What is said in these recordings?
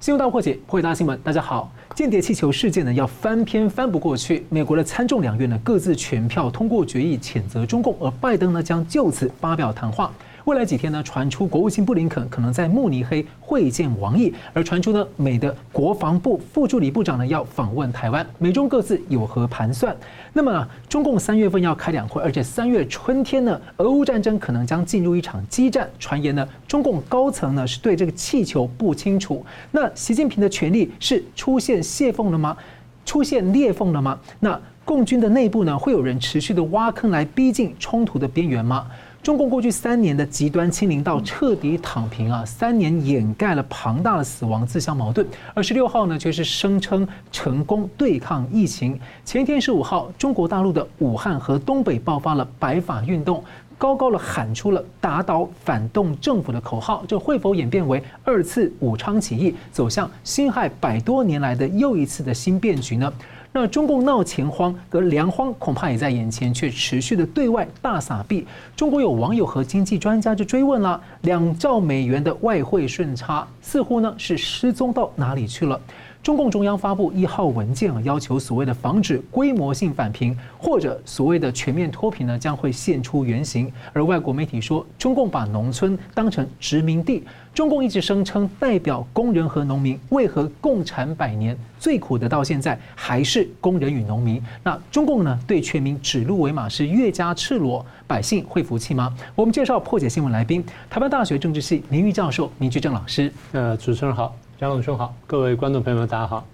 新闻大破解，破解大新闻。大家好，间谍气球事件呢要翻篇翻不过去。美国的参众两院呢各自全票通过决议谴责中共，而拜登呢将就此发表谈话。未来几天呢，传出国务卿布林肯可能在慕尼黑会见王毅，而传出呢，美的国防部副助理部长呢要访问台湾，美中各自有何盘算？那么中共三月份要开两会，而且三月春天呢，俄乌战争可能将进入一场激战。传言呢，中共高层呢是对这个气球不清楚。那习近平的权力是出现泄缝了吗？出现 裂缝了吗？那共军的内部呢，会有人持续的挖坑来逼近冲突的边缘吗？中共过去三年的极端清零到彻底躺平啊，三年掩盖了庞大的死亡自相矛盾。二十六号呢，却是声称成功对抗疫情。前一天十五号，中国大陆的武汉和东北爆发了白发运动，高高的喊出了打倒反动政府的口号。这会否演变为二次武昌起义，走向辛亥百多年来的又一次的新变局呢？那中共闹钱荒和粮荒恐怕也在眼前，却持续的对外大撒币。中国有网友和经济专家就追问了：两兆美元的外汇顺差似乎呢是失踪到哪里去了？中共中央发布一号文件啊，要求所谓的防止规模性返贫或者所谓的全面脱贫呢，将会现出原形。而外国媒体说，中共把农村当成殖民地。中共一直声称代表工人和农民，为何共产百年最苦的到现在还是工人与农民？那中共呢，对全民指鹿为马是越加赤裸，百姓会服气吗？我们介绍破解新闻来宾，台湾大学政治系名誉教授明居正老师。呃，主持人好。江总兄好，各位观众朋友们，大家好。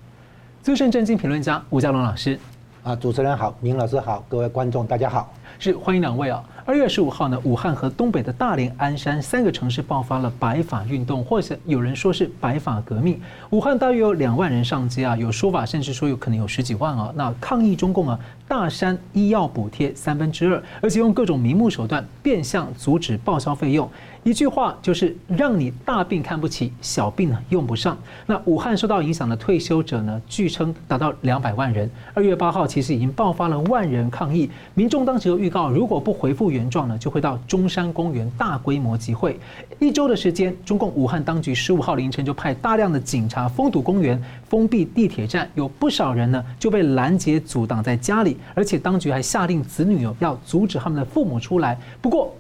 资深政经评论家吴佳龙老师，啊，主持人好，明老师好，各位观众大家好，是欢迎两位啊。二月十五号呢，武汉和东北的大连、鞍山三个城市爆发了白发运动，或者有人说是白发革命。武汉大约有两万人上街啊，有说法甚至说有可能有十几万啊。那抗议中共啊，大山医药补贴三分之二，而且用各种名目手段变相阻止报销费用。一句话就是让你大病看不起，小病呢用不上。那武汉受到影响的退休者呢，据称达到两百万人。二月八号其实已经爆发了万人抗议，民众当时预告，如果不回复原状呢，就会到中山公园大规模集会。一周的时间，中共武汉当局十五号凌晨就派大量的警察封堵公园、封闭地铁站，有不少人呢就被拦截阻挡在家里，而且当局还下令子女要阻止他们的父母出来。不过，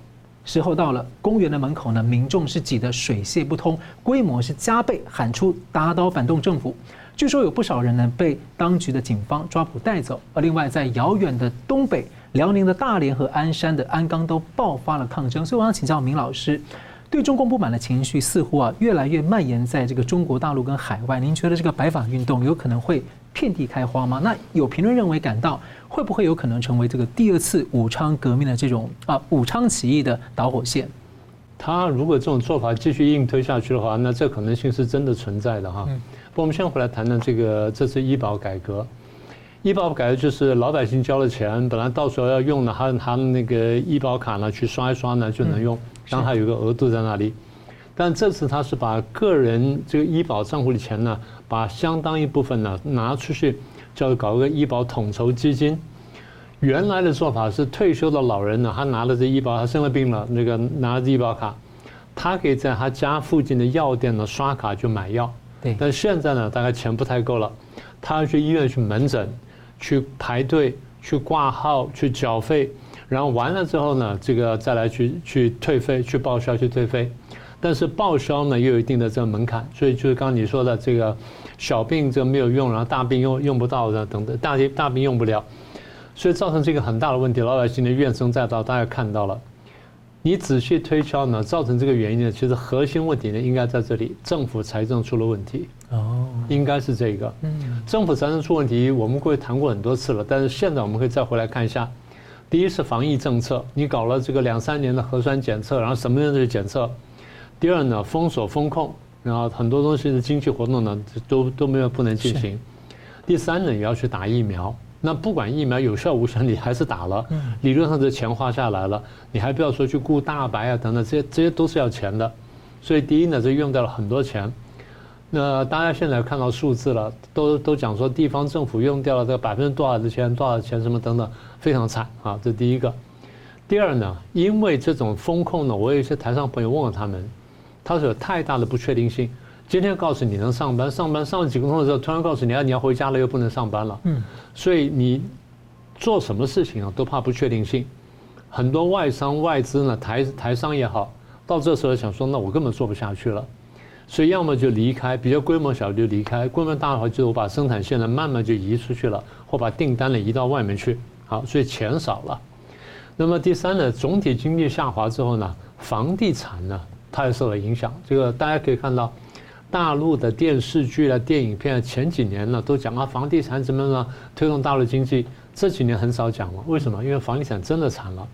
时候到了，公园的门口呢，民众是挤得水泄不通，规模是加倍，喊出打倒反动政府。据说有不少人呢被当局的警方抓捕带走。而另外，在遥远的东北，辽宁的大连和鞍山的鞍钢都爆发了抗争。所以我想请教明老师，对中共不满的情绪似乎啊越来越蔓延在这个中国大陆跟海外。您觉得这个白法运动有可能会遍地开花吗？那有评论认为，感到会不会有可能成为这个第二次武昌革命的这种啊武昌起义的导火线？他如果这种做法继续硬推下去的话，那这可能性是真的存在的哈。嗯不，我们先回来谈谈这个这次医保改革。医保改革就是老百姓交了钱，本来到时候要用的，他他那个医保卡呢去刷一刷呢就能用，然后还有个额度在那里。但这次他是把个人这个医保账户的钱呢。把相当一部分呢拿出去，叫搞个医保统筹基金。原来的做法是退休的老人呢，他拿了这医保，他生了病了，那个拿着医保卡，他可以在他家附近的药店呢刷卡就买药。对。但现在呢，大概钱不太够了，他要去医院去门诊，去排队，去挂号，去缴费，然后完了之后呢，这个再来去去退费，去报销去退费。但是报销呢，又有一定的这个门槛，所以就是刚刚你说的这个小病这没有用，然后大病又用不到的等等，大病大病用不了，所以造成这个很大的问题，老百姓的怨声载道，大家看到了。你仔细推敲呢，造成这个原因呢，其实核心问题呢应该在这里，政府财政出了问题。哦，应该是这个。嗯，政府财政出问题，我们过去谈过很多次了，但是现在我们可以再回来看一下。第一是防疫政策，你搞了这个两三年的核酸检测，然后什么样的检测？第二呢，封锁封控，然后很多东西的经济活动呢都都没有不能进行。第三呢，也要去打疫苗。那不管疫苗有效无效，你还是打了。理论上这钱花下来了，你还不要说去雇大白啊等等，这些这些都是要钱的。所以第一呢，这用掉了很多钱。那大家现在看到数字了，都都讲说地方政府用掉了这个百分之多少的钱，多少钱什么等等，非常惨啊。这第一个。第二呢，因为这种风控呢，我有一些台上朋友问了他们。他说有太大的不确定性，今天告诉你能上班，上班上了几个钟头之后，突然告诉你啊，你要回家了，又不能上班了。嗯，所以你做什么事情啊，都怕不确定性。很多外商外资呢，台台商也好，到这时候想说，那我根本做不下去了，所以要么就离开，比较规模小就离开，规模大的话，就我把生产线呢慢慢就移出去了，或把订单呢移到外面去。好，所以钱少了。那么第三呢，总体经济下滑之后呢，房地产呢，它也受了影响。这个大家可以看到，大陆的电视剧啊、电影片前几年呢都讲啊，房地产怎么呢推动大陆经济，这几年很少讲了。为什么？因为房地产真的惨了。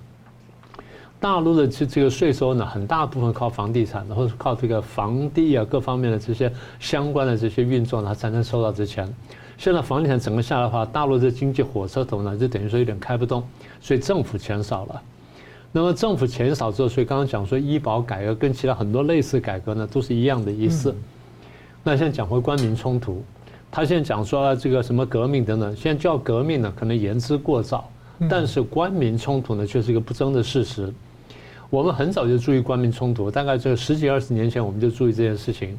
大陆的这这个税收呢，很大部分靠房地产，然后靠这个房地啊各方面的这些相关的这些运作呢，才能收到这钱。现在房地产整个下来的话，大陆的经济火车头呢，就等于说有点开不动，所以政府钱少了。那么政府钱少之后，所以刚刚讲说医保改革跟其他很多类似改革呢，都是一样的意思。那现在讲回官民冲突，他现在讲说这个什么革命等等，现在叫革命呢，可能言之过早，但是官民冲突呢，却是一个不争的事实。我们很早就注意官民冲突，大概这十几二十年前，我们就注意这件事情。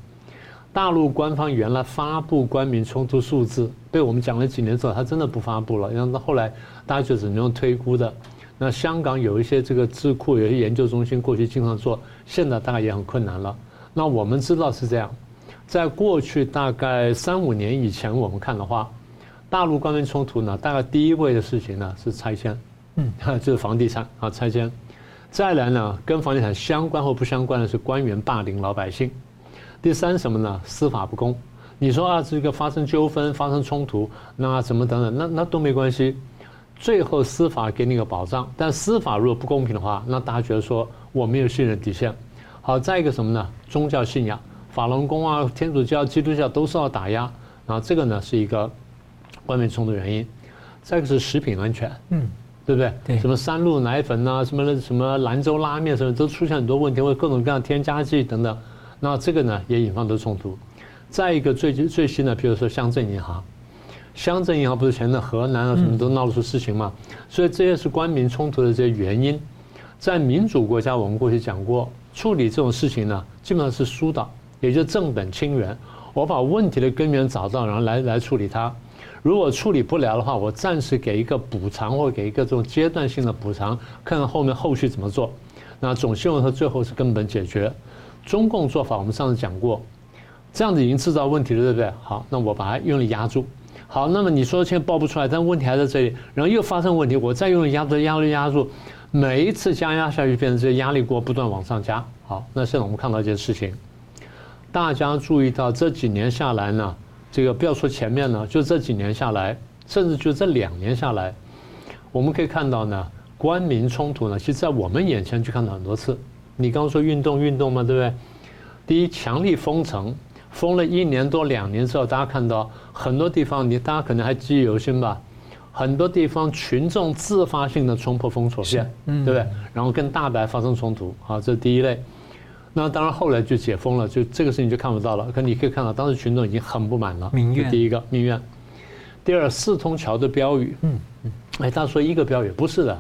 大陆官方原来发布官民冲突数字，被我们讲了几年之后，他真的不发布了。然后后来大家就只能用推估的。那香港有一些这个智库，有些研究中心过去经常做，现在大概也很困难了。那我们知道是这样，在过去大概三五年以前，我们看的话，大陆官民冲突呢，大概第一位的事情呢是拆迁，嗯，就是房地产啊拆迁。再来呢，跟房地产相关或不相关的是官员霸凌老百姓。第三什么呢？司法不公。你说啊，这个发生纠纷、发生冲突，那怎么等等，那那都没关系。最后司法给你个保障，但司法如果不公平的话，那大家觉得说我没有信任底线。好，再一个什么呢？宗教信仰，法轮功啊、天主教、基督教都受到打压，然后这个呢是一个官民冲突原因。再一个是食品安全，嗯。对不对？对，什么三鹿奶粉呐，什么什么兰州拉面什么，都出现很多问题，或各种各样添加剂等等。那这个呢，也引发的冲突。再一个最最新的，比如说乡镇银行，乡镇银行不是前阵河南啊什么都闹出事情嘛？所以这些是官民冲突的这些原因。在民主国家，我们过去讲过，处理这种事情呢，基本上是疏导，也就正本清源，我把问题的根源找到，然后来来处理它。如果处理不了的话，我暂时给一个补偿，或给一个这种阶段性的补偿，看看后面后续怎么做。那总希望它最后是根本解决。中共做法我们上次讲过，这样子已经制造问题了，对不对？好，那我把它用力压住。好，那么你说现在爆不出来，但问题还在这里，然后又发生问题，我再用力压住，压力压住，每一次加压下去，变成这些压力锅不断往上加。好，那现在我们看到一件事情，大家注意到这几年下来呢。这个不要说前面呢，就这几年下来，甚至就这两年下来，我们可以看到呢，官民冲突呢，其实在我们眼前就看到很多次。你刚刚说运动运动嘛，对不对？第一，强力封城，封了一年多两年之后，大家看到很多地方，你大家可能还记忆犹新吧？很多地方群众自发性的冲破封锁线，对不对？然后跟大白发生冲突，好，这是第一类。那当然，后来就解封了，就这个事情就看不到了。可你可以看到，当时群众已经很不满了。民怨。第一个民怨，第二四通桥的标语。嗯嗯。哎，他说一个标语不是的，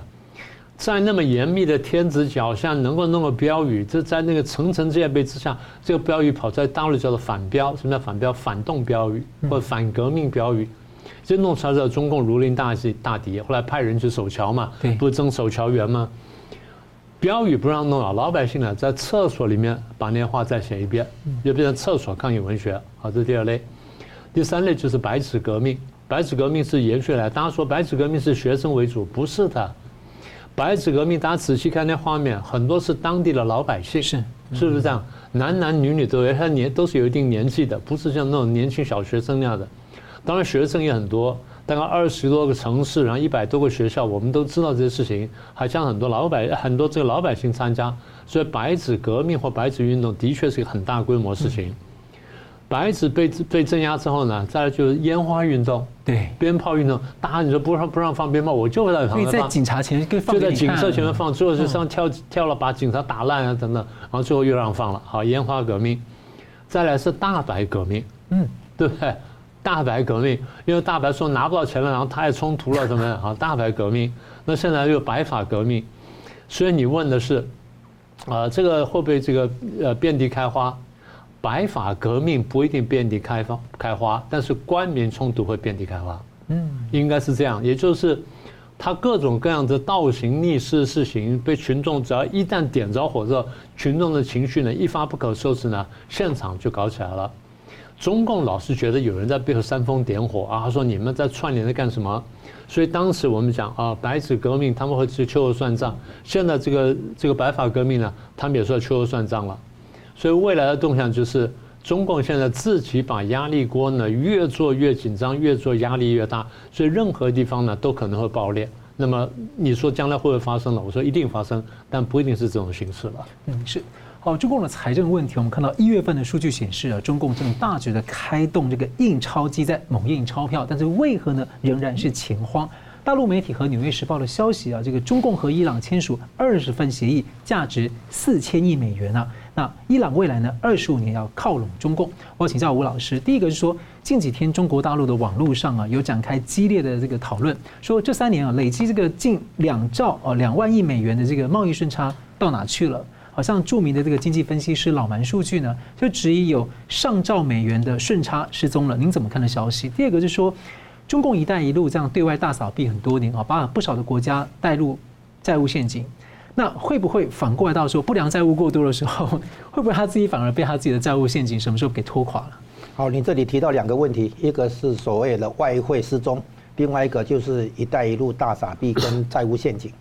在那么严密的天子脚下，能够弄个标语，这在那个层层戒备之下，这个标语跑在大陆叫做反标。什么叫反标？反动标语或者反革命标语，这弄出来之后，中共如临大敌，大敌。后来派人去守桥嘛，不是征守桥员吗？标语不让弄了，老百姓呢在厕所里面把那些话再写一遍，就变成厕所抗议文学。好，这是第二类。第三类就是白纸革命。白纸革命是延续来，大家说白纸革命是学生为主，不是的。白纸革命，大家仔细看那画面，很多是当地的老百姓，是是不是这样？男男女女都有，他年都是有一定年纪的，不是像那种年轻小学生那样的。当然学生也很多。大概二十多个城市，然后一百多个学校，我们都知道这些事情，还将很多老百很多这个老百姓参加，所以白纸革命或白纸运动的确是一个很大规模事情。白纸被被镇压之后呢，再来就是烟花运动，对，鞭炮运动，大家你说不让不让放鞭炮，我就会在旁边放，在警察前就在警车前面放，最后就上跳跳了把警察打烂啊等等，然后最后又让放了，好，烟花革命，再来是大白革命，嗯，对不对？大白革命，因为大白说拿不到钱了，然后他也冲突了，什么啊？大白革命，那现在又白发革命，所以你问的是，啊，这个会不会这个呃遍地开花？白发革命不一定遍地开放开花，但是官民冲突会遍地开花。嗯，应该是这样，也就是他各种各样的倒行逆施的事情，被群众只要一旦点着火之后，群众的情绪呢一发不可收拾呢，现场就搞起来了。中共老是觉得有人在背后煽风点火啊，他说你们在串联在干什么？所以当时我们讲啊，白纸革命他们会去秋后算账，现在这个这个白发革命呢，他们也说秋后算账了。所以未来的动向就是，中共现在自己把压力锅呢越做越紧张，越做压力越大，所以任何地方呢都可能会爆裂。那么你说将来会不会发生呢？我说一定发生，但不一定是这种形式了。嗯，是。好，中共的财政问题，我们看到一月份的数据显示啊，中共正大举的开动这个印钞机在猛印钞票，但是为何呢？仍然是钱荒。大陆媒体和《纽约时报》的消息啊，这个中共和伊朗签署二十份协议，价值四千亿美元啊。那伊朗未来呢，二十五年要靠拢中共。我请教吴老师，第一个是说，近几天中国大陆的网络上啊，有展开激烈的这个讨论，说这三年啊，累积这个近两兆啊两万亿美元的这个贸易顺差到哪去了？好像著名的这个经济分析师老蛮数据呢，就质疑有上兆美元的顺差失踪了。您怎么看的消息？第二个是说。中共“一带一路”这样对外大扫币很多年啊，把不少的国家带入债务陷阱。那会不会反过来到说不良债务过多的时候，会不会他自己反而被他自己的债务陷阱什么时候给拖垮了？好，你这里提到两个问题，一个是所谓的外汇失踪，另外一个就是“一带一路”大傻逼跟债务陷阱。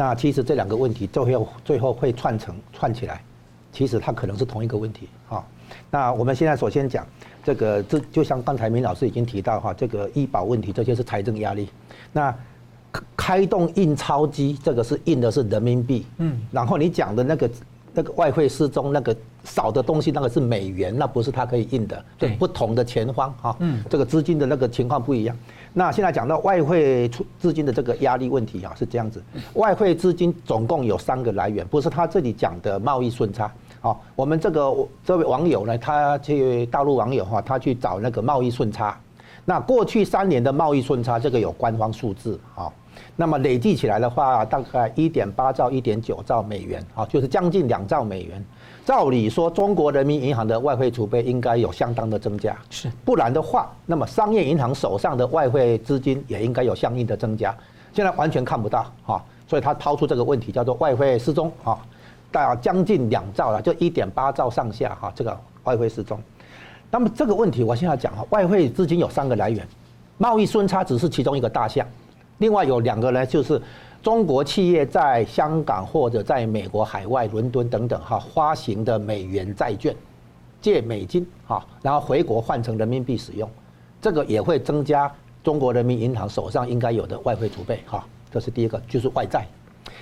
那其实这两个问题最后最后会串成串起来，其实它可能是同一个问题啊。那我们现在首先讲。这个这就像刚才明老师已经提到哈，这个医保问题，这些是财政压力。那开动印钞机，这个是印的是人民币，嗯，然后你讲的那个那个外汇失踪，那个少的东西，那个是美元，那不是它可以印的，对，不同的钱方哈，嗯，这个资金的那个情况不一样。那现在讲到外汇出资金的这个压力问题啊，是这样子，外汇资金总共有三个来源，不是他这里讲的贸易顺差。好，我们这个这位网友呢，他去大陆网友哈，他去找那个贸易顺差。那过去三年的贸易顺差，这个有官方数字啊。那么累计起来的话，大概一点八兆、一点九兆美元啊，就是将近两兆美元。照理说，中国人民银行的外汇储备应该有相当的增加，是。不然的话，那么商业银行手上的外汇资金也应该有相应的增加。现在完全看不到哈，所以他抛出这个问题，叫做外汇失踪啊。大将近两兆了，就一点八兆上下哈，这个外汇失踪。那么这个问题，我现在讲哈，外汇资金有三个来源，贸易顺差只是其中一个大项，另外有两个呢，就是中国企业在香港或者在美国海外、伦敦等等哈发行的美元债券，借美金哈，然后回国换成人民币使用，这个也会增加中国人民银行手上应该有的外汇储备哈，这是第一个，就是外债。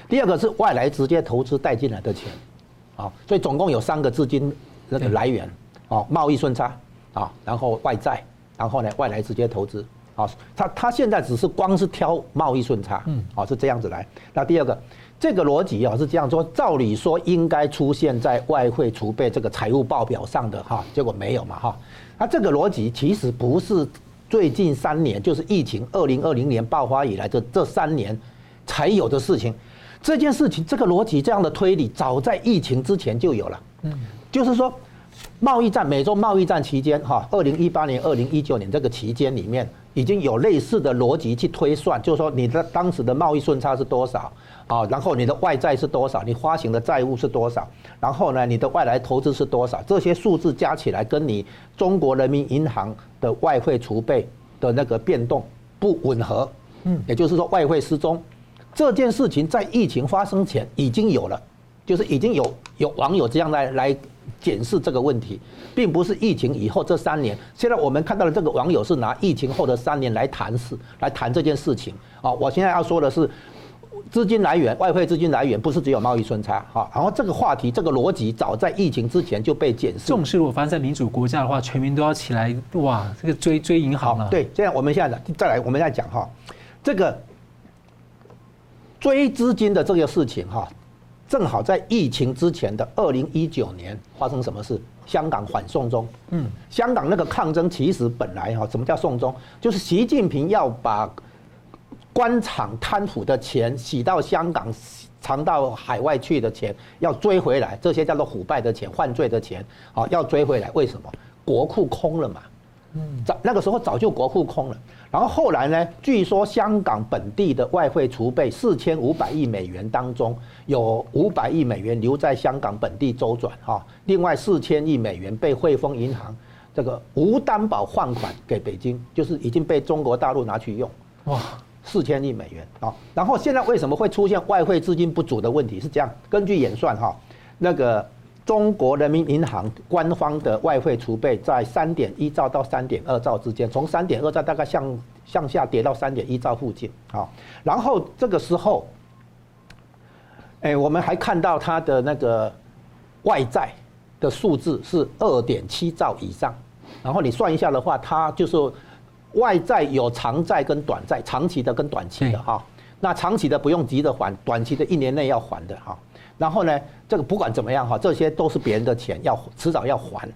第二个是外来直接投资带进来的钱，啊，所以总共有三个资金那个来源，啊，贸易顺差，啊，然后外债，然后呢外来直接投资，啊，他他现在只是光是挑贸易顺差，嗯，啊是这样子来。那第二个，这个逻辑啊是这样说，照理说应该出现在外汇储备这个财务报表上的哈，结果没有嘛哈，那这个逻辑其实不是最近三年，就是疫情二零二零年爆发以来的这三年才有的事情。这件事情，这个逻辑，这样的推理，早在疫情之前就有了。嗯，就是说，贸易战，美洲贸易战期间，哈，二零一八年、二零一九年这个期间里面，已经有类似的逻辑去推算，就是说，你的当时的贸易顺差是多少啊？然后你的外债是多少？你发行的债务是多少？然后呢，你的外来投资是多少？这些数字加起来，跟你中国人民银行的外汇储备的那个变动不吻合。嗯，也就是说，外汇失踪。这件事情在疫情发生前已经有了，就是已经有有网友这样来来检视这个问题，并不是疫情以后这三年。现在我们看到的这个网友是拿疫情后的三年来谈事，来谈这件事情啊。我现在要说的是，资金来源，外汇资金来源不是只有贸易顺差哈。然后这个话题，这个逻辑早在疫情之前就被检视。这种事如果发生在民主国家的话，全民都要起来哇，这个追追银行了。对，现在我们现在再来，我们再讲哈，这个。追资金的这个事情哈，正好在疫情之前的二零一九年发生什么事？香港反送中。嗯，香港那个抗争其实本来哈，什么叫送中？就是习近平要把官场贪腐的钱洗到香港、藏到海外去的钱要追回来，这些叫做腐败的钱、犯罪的钱，好，要追回来。为什么？国库空了嘛。嗯，早那个时候早就国库空了。然后后来呢？据说香港本地的外汇储备四千五百亿美元当中，有五百亿美元留在香港本地周转哈，另外四千亿美元被汇丰银行这个无担保换款给北京，就是已经被中国大陆拿去用。哇，四千亿美元啊！然后现在为什么会出现外汇资金不足的问题？是这样，根据演算哈，那个。中国人民银行官方的外汇储备在三点一兆到三点二兆之间，从三点二兆大概向向下跌到三点一兆附近啊。然后这个时候，哎，我们还看到它的那个外债的数字是二点七兆以上。然后你算一下的话，它就是外债有长债跟短债，长期的跟短期的哈。那长期的不用急着还，短期的一年内要还的哈。然后呢，这个不管怎么样哈，这些都是别人的钱，要迟早要还。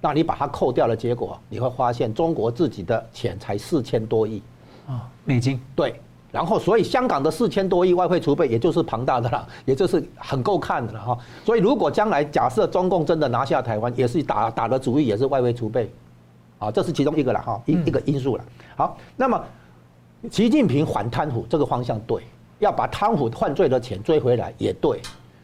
那你把它扣掉的结果，你会发现中国自己的钱才四千多亿啊美金。对，然后所以香港的四千多亿外汇储备，也就是庞大的了，也就是很够看的了哈。所以如果将来假设中共真的拿下台湾，也是打打的主意，也是外汇储备，啊，这是其中一个了哈，一一个因素了。好，那么习近平反贪腐这个方向对，要把贪腐犯罪的钱追回来也对。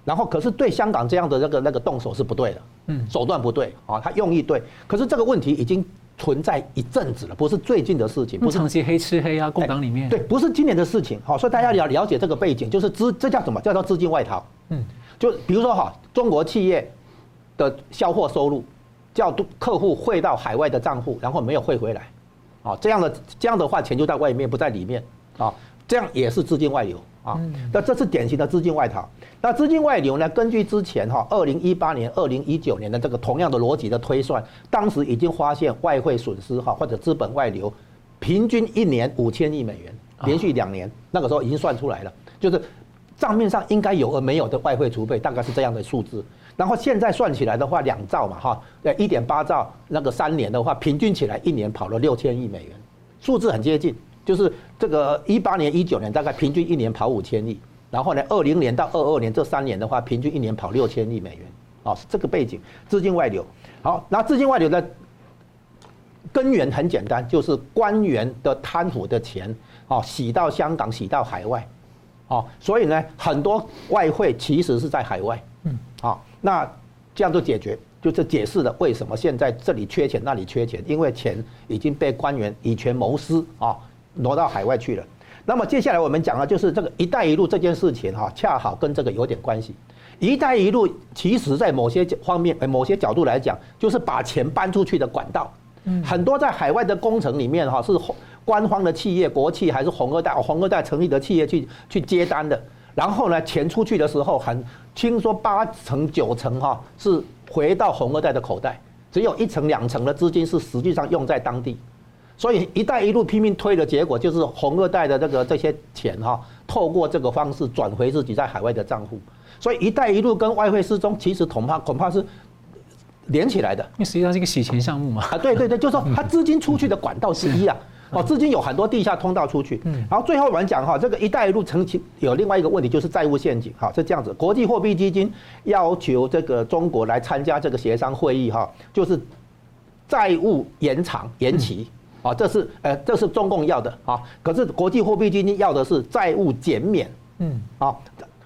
然后，可是对香港这样的那个那个动手是不对的，嗯，手段不对啊，他用意对。可是这个问题已经存在一阵子了，不是最近的事情，不是长期黑吃黑啊，共党里面对，不是今年的事情。好，所以大家要了解这个背景，就是资这叫什么？叫做资金外逃。嗯，就比如说哈，中国企业的销货收入叫客户汇到海外的账户，然后没有汇回来，啊，这样的这样的话，钱就在外面，不在里面啊，这样也是资金外流。啊，那这是典型的资金外逃。那资金外流呢？根据之前哈，二零一八年、二零一九年的这个同样的逻辑的推算，当时已经发现外汇损失哈，或者资本外流，平均一年五千亿美元，连续两年，那个时候已经算出来了，就是账面上应该有而没有的外汇储备，大概是这样的数字。然后现在算起来的话，两兆嘛哈，呃，一点八兆，那个三年的话，平均起来一年跑了六千亿美元，数字很接近。就是这个一八年、一九年大概平均一年跑五千亿，然后呢，二零年到二二年这三年的话，平均一年跑六千亿美元，啊，是这个背景，资金外流。好，那资金外流的根源很简单，就是官员的贪腐的钱，啊，洗到香港，洗到海外，啊，所以呢，很多外汇其实是在海外，嗯，好，那这样就解决，就是解释了为什么现在这里缺钱，那里缺钱，因为钱已经被官员以权谋私，啊。挪到海外去了，那么接下来我们讲的就是这个“一带一路”这件事情哈，恰好跟这个有点关系。“一带一路”其实在某些方面、某些角度来讲，就是把钱搬出去的管道。嗯，很多在海外的工程里面哈，是官方的企业、国企还是红二代、红二代成立的企业去去接单的。然后呢，钱出去的时候，很听说八成九成哈是回到红二代的口袋，只有一成两成的资金是实际上用在当地。所以“一带一路”拼命推的结果，就是红二代的这个这些钱哈，透过这个方式转回自己在海外的账户。所以“一带一路”跟外汇失踪其实恐怕恐怕是连起来的，因为实际上是一个洗钱项目嘛。啊，对对对，就是说它资金出去的管道之一啊。哦，资金有很多地下通道出去。嗯。然后最后我们讲哈，这个“一带一路”成其有另外一个问题，就是债务陷阱。哈，是这样子，国际货币基金要求这个中国来参加这个协商会议哈，就是债务延长延期。啊，这是呃，这是中共要的啊。可是国际货币基金要的是债务减免，嗯，啊，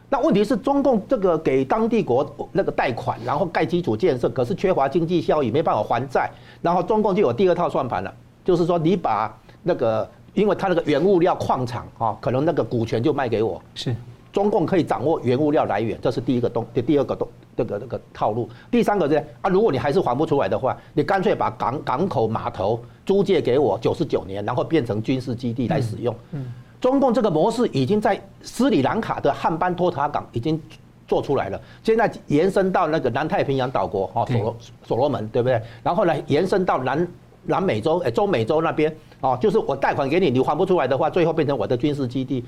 那问题是中共这个给当地国那个贷款，然后盖基础建设，可是缺乏经济效益，没办法还债。然后中共就有第二套算盘了，就是说你把那个，因为他那个原物料矿场啊，可能那个股权就卖给我，是。中共可以掌握原物料来源，这是第一个东，第第二个东，这个这个套路。第三个是啊，如果你还是还不出来的话，你干脆把港港口码头租借给我九十九年，然后变成军事基地来使用。嗯，中共这个模式已经在斯里兰卡的汉班托塔港已经做出来了，现在延伸到那个南太平洋岛国哦，所罗所罗门对不对？然后呢，延伸到南南美洲，哎，中美洲那边哦，就是我贷款给你，你还不出来的话，最后变成我的军事基地。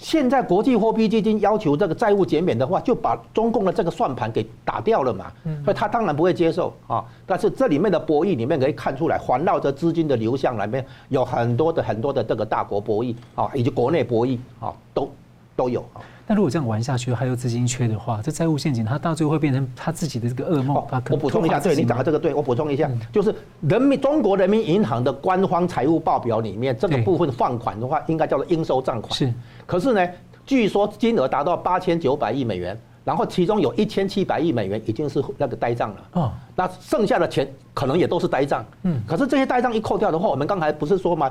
现在国际货币基金要求这个债务减免的话，就把中共的这个算盘给打掉了嘛。所以他当然不会接受啊。但是这里面的博弈里面可以看出来，环绕着资金的流向里面有很多的很多的这个大国博弈啊，以及国内博弈啊，都都有。那如果这样玩下去，还有资金缺的话，这债务陷阱，它到最后会变成他自己的这个噩梦。我补充一下，对你讲的这个对，我补充一下，就是人民中国人民银行的官方财务报表里面，这个部分放款的话，应该叫做应收账款。是，可是呢，据说金额达到八千九百亿美元，然后其中有一千七百亿美元已经是那个呆账了。哦，那剩下的钱可能也都是呆账。嗯，可是这些呆账一扣掉的话，我们刚才不是说吗？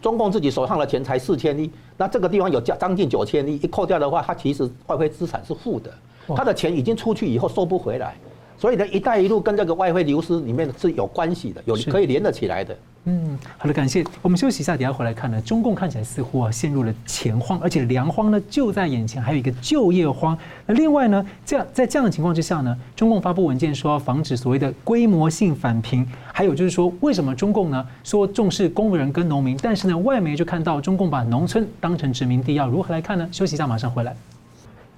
中共自己手上的钱才四千亿，那这个地方有将将近九千亿，一扣掉的话，它其实外汇资产是负的，它的钱已经出去以后收不回来，所以呢，一带一路跟这个外汇流失里面是有关系的，有可以连得起来的。嗯，好的，感谢。我们休息一下，等下回来看呢。中共看起来似乎啊陷入了钱荒，而且粮荒呢就在眼前，还有一个就业荒。那另外呢，这样在这样的情况之下呢，中共发布文件说要防止所谓的规模性返贫，还有就是说，为什么中共呢说重视工人跟农民，但是呢外媒就看到中共把农村当成殖民地，要如何来看呢？休息一下，马上回来。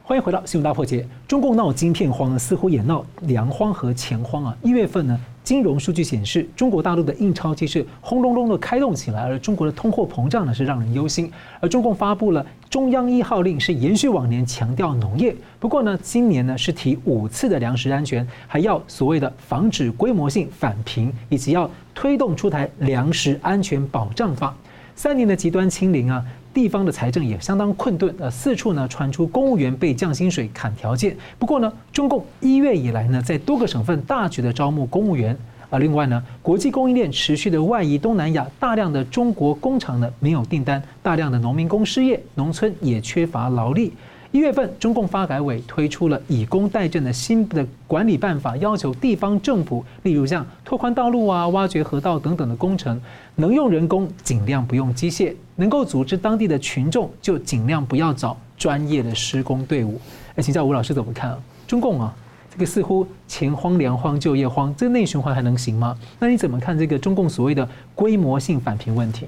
欢迎回到新闻大破解。中共闹晶片荒呢，似乎也闹粮荒和钱荒啊。一月份呢，金融数据显示，中国大陆的印钞机是轰隆隆的开动起来，而中国的通货膨胀呢是让人忧心。而中共发布了中央一号令，是延续往年强调农业，不过呢，今年呢是提五次的粮食安全，还要所谓的防止规模性返贫，以及要推动出台粮食安全保障法。三年的极端清零啊。地方的财政也相当困顿，呃，四处呢传出公务员被降薪水、砍条件。不过呢，中共一月以来呢，在多个省份大举的招募公务员。啊，另外呢，国际供应链持续的外移东南亚，大量的中国工厂呢没有订单，大量的农民工失业，农村也缺乏劳力。一月份，中共发改委推出了以工代赈的新的管理办法，要求地方政府，例如像拓宽道路啊、挖掘河道等等的工程，能用人工尽量不用机械，能够组织当地的群众就尽量不要找专业的施工队伍。哎，请教吴老师怎么看啊？中共啊，这个似乎钱荒、粮荒、就业荒，这个内循环还能行吗？那你怎么看这个中共所谓的规模性返贫问题？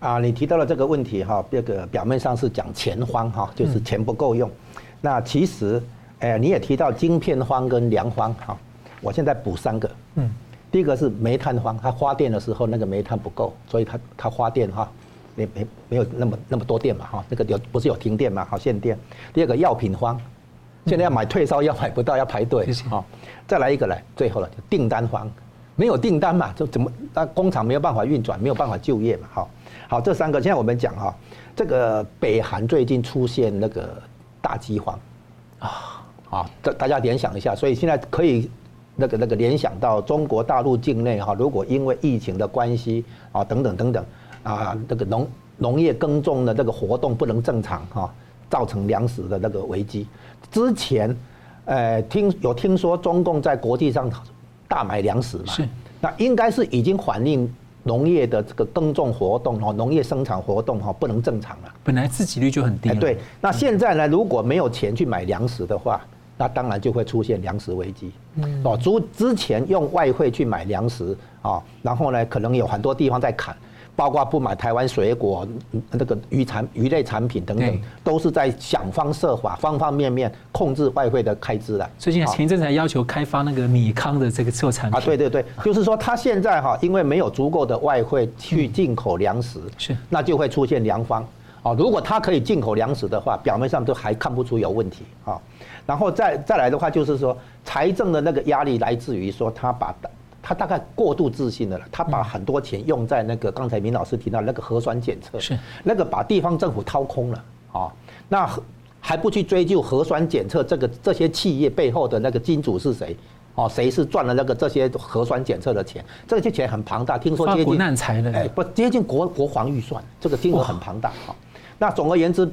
啊，你提到了这个问题哈，这个表面上是讲钱荒哈，就是钱不够用。嗯、那其实，哎，你也提到晶片荒跟粮荒哈，我现在补三个。嗯，第一个是煤炭荒，它发电的时候那个煤炭不够，所以它它发电哈，没没没有那么那么多电嘛哈，那个有不是有停电嘛，好限电。第二个药品荒，现在要买退烧药买不到，要排队。好，再来一个来，最后了，订单荒，没有订单嘛，就怎么那工厂没有办法运转，没有办法就业嘛，好。好，这三个现在我们讲哈，这个北韩最近出现那个大饥荒，啊，啊，这大家联想一下，所以现在可以那个那个联想到中国大陆境内哈，如果因为疫情的关系啊等等等等啊，这个农农业耕种的这个活动不能正常哈，造成粮食的那个危机。之前，呃，听有听说中共在国际上大买粮食嘛？是，那应该是已经反映。农业的这个耕种活动哈，农业生产活动哈不能正常了。本来自给率就很低。对，那现在呢，如果没有钱去买粮食的话，那当然就会出现粮食危机。嗯。哦，之之前用外汇去买粮食啊，然后呢，可能有很多地方在砍。包括不买台湾水果，那个鱼产鱼类产品等等，都是在想方设法、方方面面控制外汇的开支的。最近前一阵才要求开发那个米糠的这个做产品啊，对对对，就是说他现在哈，因为没有足够的外汇去进口粮食，是那就会出现粮荒啊。如果他可以进口粮食的话，表面上都还看不出有问题啊。然后再再来的话，就是说财政的那个压力来自于说他把。他大概过度自信了，他把很多钱用在那个刚才明老师提到那个核酸检测，是那个把地方政府掏空了啊，那还不去追究核酸检测这个这些企业背后的那个金主是谁？哦，谁是赚了那个这些核酸检测的钱？这些钱很庞大，听说接近难财的，哎，不接近国国防预算，这个金额很庞大啊。那总而言之。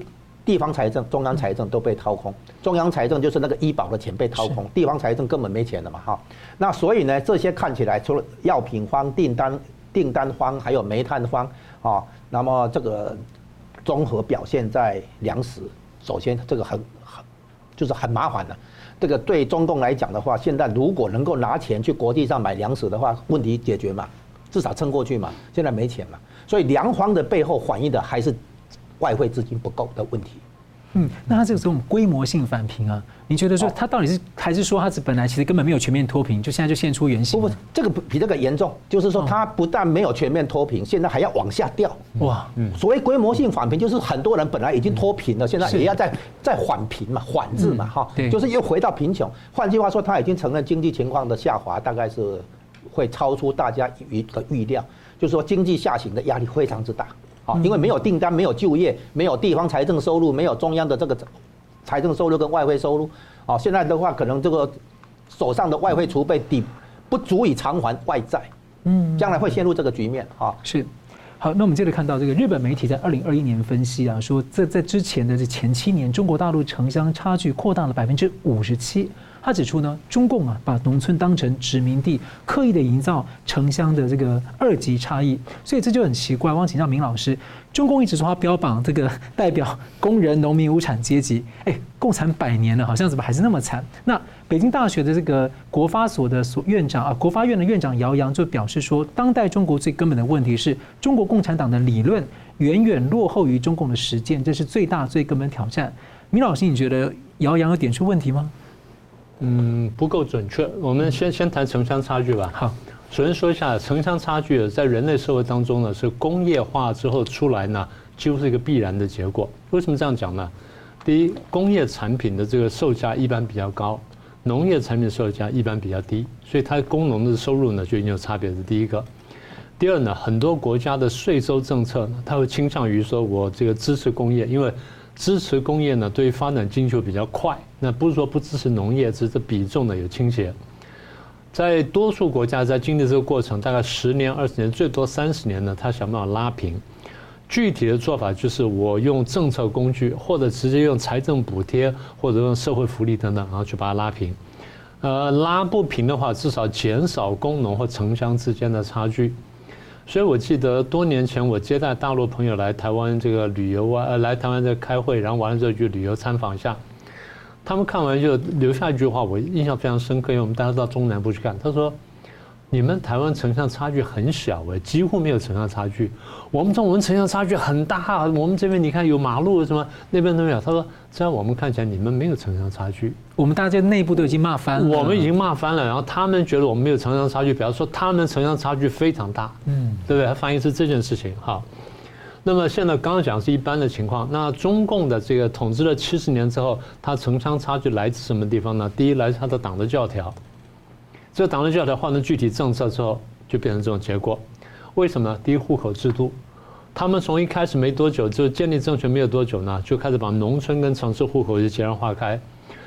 地方财政、中央财政都被掏空，中央财政就是那个医保的钱被掏空，地方财政根本没钱了嘛，哈。那所以呢，这些看起来除了药品荒、订单订单荒，还有煤炭荒啊，那么这个综合表现在粮食，首先这个很很就是很麻烦的。这个对中共来讲的话，现在如果能够拿钱去国际上买粮食的话，问题解决嘛，至少撑过去嘛。现在没钱嘛，所以粮荒的背后反映的还是。外汇资金不够的问题。嗯，那它这个这种规模性返贫啊，你觉得说它到底是还是说它是本来其实根本没有全面脱贫，就现在就现出原形？不不，这个比这个严重，就是说它不但没有全面脱贫，现在还要往下掉。哇，嗯，所谓规模性返贫，就是很多人本来已经脱贫了，现在也要再再缓贫嘛，缓字嘛，哈，就是又回到贫穷。换句话说，他已经承认经济情况的下滑，大概是会超出大家一个预料，就是说经济下行的压力非常之大。啊，因为没有订单，没有就业，没有地方财政收入，没有中央的这个财政收入跟外汇收入，啊，现在的话可能这个手上的外汇储备底不足以偿还外债，嗯，将来会陷入这个局面啊。是，好，那我们接着看到这个日本媒体在二零二一年分析啊，说在在之前的这前七年，中国大陆城乡差距扩大了百分之五十七。他指出呢，中共啊把农村当成殖民地，刻意的营造城乡的这个二级差异，所以这就很奇怪。我想请教明老师，中共一直说他标榜这个代表工人、农民、无产阶级，哎，共产百年了，好像怎么还是那么惨？那北京大学的这个国发所的所院长啊，国发院的院长姚洋就表示说，当代中国最根本的问题是中国共产党的理论远远落后于中共的实践，这是最大最根本挑战。明老师，你觉得姚洋有点出问题吗？嗯，不够准确。我们先先谈城乡差距吧。好，首先说一下城乡差距，在人类社会当中呢，是工业化之后出来呢，几乎是一个必然的结果。为什么这样讲呢？第一，工业产品的这个售价一般比较高，农业产品售价一般比较低，所以它工农的收入呢就已经有差别。是第一个。第二呢，很多国家的税收政策呢，它会倾向于说我这个支持工业，因为。支持工业呢，对于发展经济比较快。那不是说不支持农业，只是比重呢有倾斜。在多数国家在经历这个过程，大概十年、二十年，最多三十年呢，他想办法拉平。具体的做法就是我用政策工具，或者直接用财政补贴，或者用社会福利等等，然后去把它拉平。呃，拉不平的话，至少减少工农或城乡之间的差距。所以，我记得多年前我接待大陆朋友来台湾这个旅游啊，来台湾这开会，然后完了之后去旅游参访一下。他们看完就留下一句话，我印象非常深刻，因为我们大家到中南部去看，他说。你们台湾城乡差距很小诶，几乎没有城乡差距。我们说我们城乡差距很大，我们这边你看有马路什么，那边都没有。他说，在我们看起来你们没有城乡差距。我们大家内部都已经骂翻了。我们已经骂翻了，然后他们觉得我们没有城乡差距，比方说他们城乡差距非常大，嗯，对不对？他翻译是这件事情哈。那么现在刚刚讲是一般的情况，那中共的这个统治了七十年之后，它城乡差距来自什么地方呢？第一，来自它的党的教条。这个党的教条换成具体政策之后，就变成这种结果。为什么呢？第一，户口制度，他们从一开始没多久，就建立政权没有多久呢，就开始把农村跟城市户口就截然划开，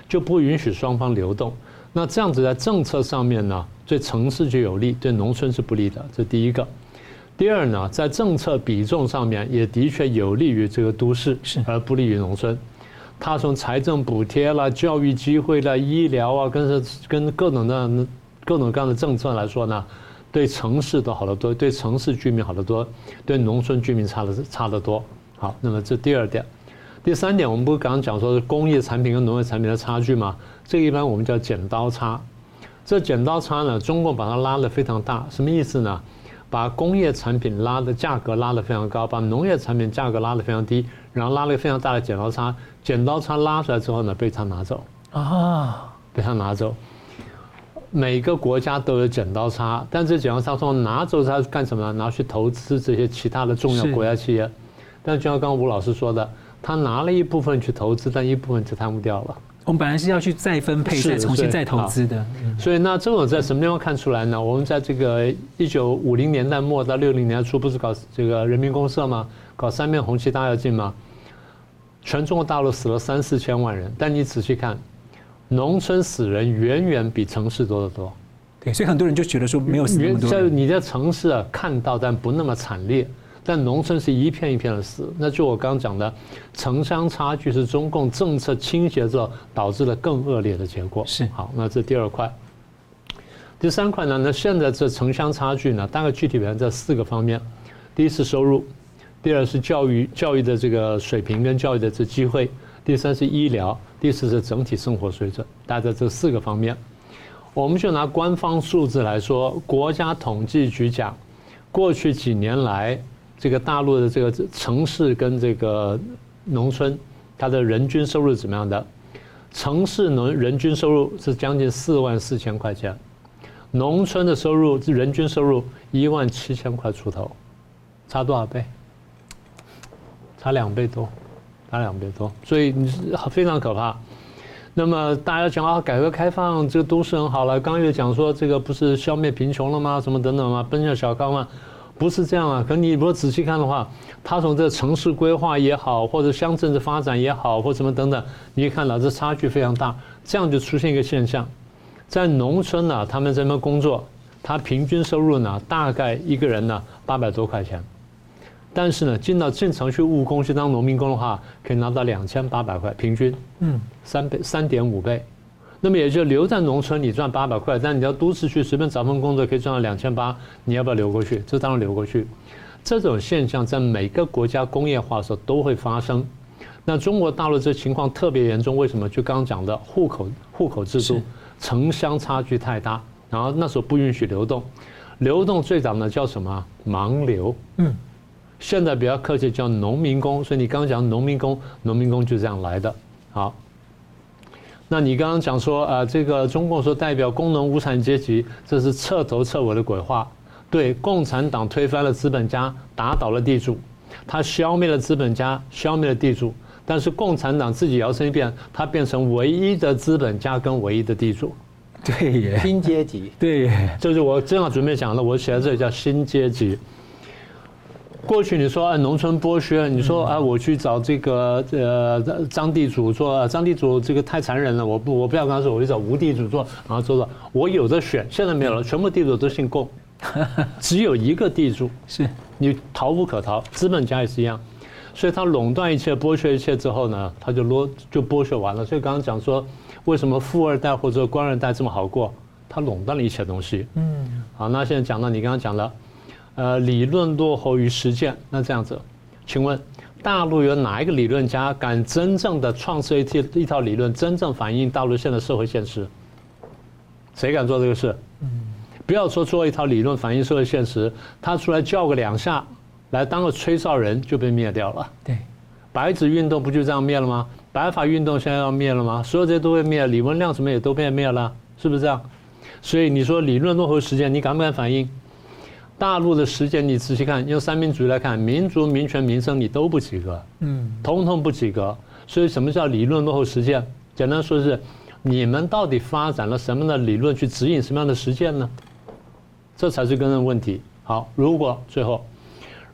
就不允许双方流动。那这样子在政策上面呢，对城市就有利，对农村是不利的。这第一个。第二呢，在政策比重上面也的确有利于这个都市，而不利于农村。他从财政补贴啦、教育机会啦、医疗啊，跟跟各种的。各种各样的政策来说呢，对城市都好得多，对城市居民好得多，对农村居民差的差得多。好，那么这第二点，第三点，我们不是刚刚讲说工业产品跟农业产品的差距吗？这个一般我们叫剪刀差。这剪刀差呢，中共把它拉得非常大，什么意思呢？把工业产品拉的价格拉得非常高，把农业产品价格拉得非常低，然后拉了一个非常大的剪刀差。剪刀差拉出来之后呢，被他拿走啊，被他拿走。每个国家都有剪刀差，但这剪刀差从拿走它干什么呢？拿去投资这些其他的重要国家企业。但就像刚刚吴老师说的，他拿了一部分去投资，但一部分就贪污掉了。我们本来是要去再分配、再重新再投资的。所以那这种在什么地方看出来呢？我们在这个一九五零年代末到六零年代初，不是搞这个人民公社吗？搞三面红旗大跃进吗？全中国大陆死了三四千万人，但你仔细看。农村死人远远比城市多得多，对，所以很多人就觉得说没有死那么多。在你在城市啊看到，但不那么惨烈，但农村是一片一片的死。那就我刚刚讲的，城乡差距是中共政策倾斜之后导致了更恶劣的结果。是好，那这第二块，第三块呢？那现在这城乡差距呢，大概具体表现在四个方面：第一是收入，第二是教育，教育的这个水平跟教育的这机会。第三是医疗，第四是整体生活水准。大概在这四个方面，我们就拿官方数字来说，国家统计局讲，过去几年来，这个大陆的这个城市跟这个农村，它的人均收入怎么样的？城市农人均收入是将近四万四千块钱，农村的收入人均收入一万七千块出头，差多少倍？差两倍多，差两倍多，所以你是非常可怕。那么大家讲啊，改革开放这个都是很好了。刚又讲说这个不是消灭贫穷了吗？什么等等吗？奔向小康吗？不是这样啊。可你如果仔细看的话，它从这城市规划也好，或者乡镇的发展也好，或什么等等，你看到这差距非常大。这样就出现一个现象，在农村呢，他们这边工作，他平均收入呢，大概一个人呢八百多块钱。但是呢，进到进城去务工去当农民工的话，可以拿到两千八百块平均，嗯，三倍三点五倍。那么也就留在农村，你赚八百块，但你要都市去随便找份工作可以赚到两千八，你要不要留过去？这当然留过去。这种现象在每个国家工业化的时候都会发生。那中国大陆这情况特别严重，为什么？就刚刚讲的户口户口制度，城乡差距太大，然后那时候不允许流动，流动最早呢叫什么？盲流，嗯。现在比较客气，叫农民工。所以你刚刚讲农民工，农民工就这样来的。好，那你刚刚讲说啊，这个中共说代表工农无产阶级，这是彻头彻尾的鬼话。对，共产党推翻了资本家，打倒了地主，他消灭了资本家，消灭了地主。但是共产党自己摇身一变，他变成唯一的资本家跟唯一的地主。对耶，新阶级。对耶，就是我正好准备讲的，我写的这里叫新阶级。过去你说啊，农村剥削，你说啊，我去找这个呃张地主做，张地主这个太残忍了，我不我不要跟他说，我去找吴地主做，然后做做，我有的选，现在没有了，全部地主都姓共，只有一个地主，是你逃无可逃，资本家也是一样，所以他垄断一切，剥削一切之后呢，他就剥就剥削完了。所以刚刚讲说，为什么富二代或者官二代这么好过？他垄断了一切东西。嗯，好，那现在讲到你刚刚讲的。呃，理论落后于实践，那这样子，请问大陆有哪一个理论家敢真正的创设一套一套理论，真正反映大陆现在社会现实？谁敢做这个事？嗯，不要说做一套理论反映社会现实，他出来叫个两下，来当个吹哨人就被灭掉了。对，白纸运动不就这样灭了吗？白发运动现在要灭了吗？所有这些都被灭，李文亮什么也都被灭了，是不是这样？所以你说理论落后于实践，你敢不敢反映？大陆的实践，你仔细看，用三民主义来看，民族、民权、民生，你都不及格，嗯，统统不及格。所以，什么叫理论落后实践？简单说是，你们到底发展了什么样的理论去指引什么样的实践呢？这才是根本问题。好，如果最后，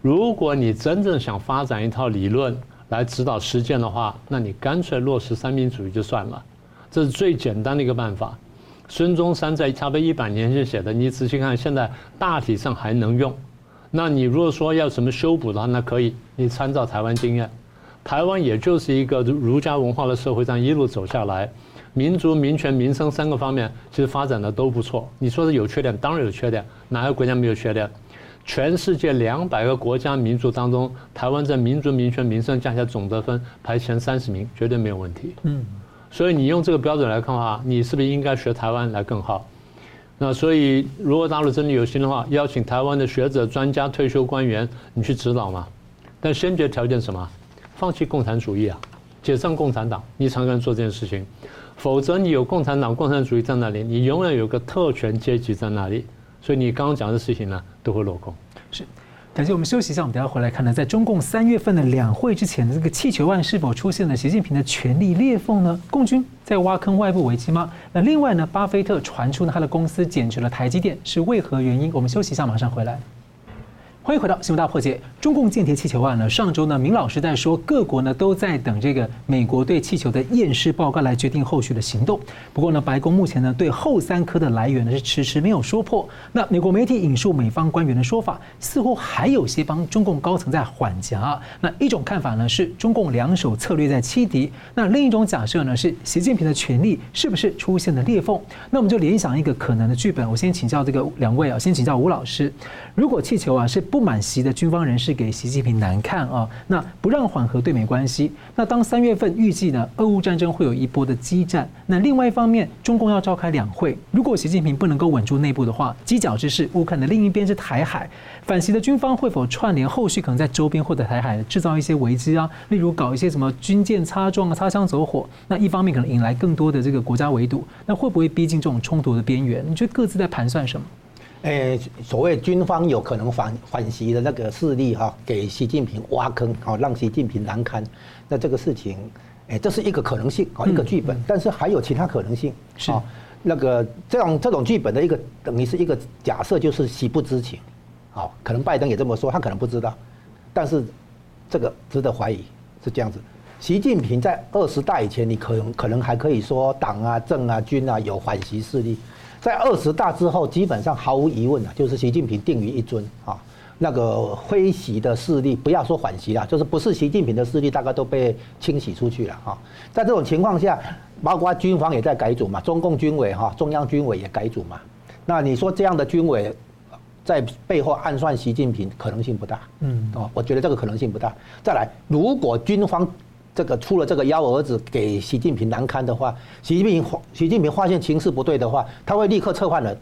如果你真正想发展一套理论来指导实践的话，那你干脆落实三民主义就算了，这是最简单的一个办法。孙中山在差不多一百年前写的，你仔细看，现在大体上还能用。那你如果说要什么修补的话，那可以，你参照台湾经验。台湾也就是一个儒家文化的社会，这样一路走下来，民族、民权、民生三个方面其实发展的都不错。你说的有缺点，当然有缺点，哪个国家没有缺点？全世界两百个国家民族当中，台湾在民族、民权、民生加起来总得分排前三十名，绝对没有问题。嗯。所以你用这个标准来看的话，你是不是应该学台湾来更好？那所以如果大陆真的有心的话，邀请台湾的学者、专家、退休官员，你去指导嘛。但先决条件什么？放弃共产主义啊，解散共产党，你才能做这件事情。否则你有共产党、共产主义在那里，你永远有个特权阶级在那里。所以你刚刚讲的事情呢，都会落空。是。感谢我们休息一下，我们等下回来看呢，在中共三月份的两会之前的这个气球案是否出现了习近平的权力裂缝呢？共军在挖坑外部危机吗？那另外呢，巴菲特传出呢他的公司减持了台积电是为何原因？我们休息一下，马上回来。欢迎回到新闻大破解。中共间谍气球案呢，上周呢，明老师在说，各国呢都在等这个美国对气球的验尸报告来决定后续的行动。不过呢，白宫目前呢对后三颗的来源呢是迟迟没有说破。那美国媒体引述美方官员的说法，似乎还有些帮中共高层在缓颊。那一种看法呢是中共两手策略在欺敌。那另一种假设呢是习近平的权力是不是出现了裂缝？那我们就联想一个可能的剧本。我先请教这个两位啊，先请教吴老师，如果气球啊是。不不满席的军方人士给习近平难看啊，那不让缓和对美关系。那当三月份预计呢，俄乌战争会有一波的激战。那另外一方面，中共要召开两会，如果习近平不能够稳住内部的话，犄角之势，乌克兰的另一边是台海，反习的军方会否串联后续可能在周边或者台海制造一些危机啊？例如搞一些什么军舰擦撞啊、擦枪走火。那一方面可能引来更多的这个国家围堵，那会不会逼近这种冲突的边缘？你觉得各自在盘算什么？诶，所谓军方有可能反反袭的那个势力哈，给习近平挖坑，好让习近平难堪。那这个事情，诶，这是一个可能性啊，一个剧本。但是还有其他可能性啊。那个这样这种剧本的一个等于是一个假设，就是习不知情。好，可能拜登也这么说，他可能不知道。但是这个值得怀疑，是这样子。习近平在二十大以前，你可能可能还可以说党啊、政啊、军啊有反袭势力。在二十大之后，基本上毫无疑问啊，就是习近平定于一尊啊。那个非习的势力，不要说反习了，就是不是习近平的势力，大概都被清洗出去了哈。在这种情况下，包括军方也在改组嘛，中共军委哈，中央军委也改组嘛。那你说这样的军委在背后暗算习近平，可能性不大。嗯，哦，我觉得这个可能性不大。再来，如果军方这个出了这个幺蛾子给习近平难堪的话，习近平习近平发现情势不对的话，他会立刻撤换人。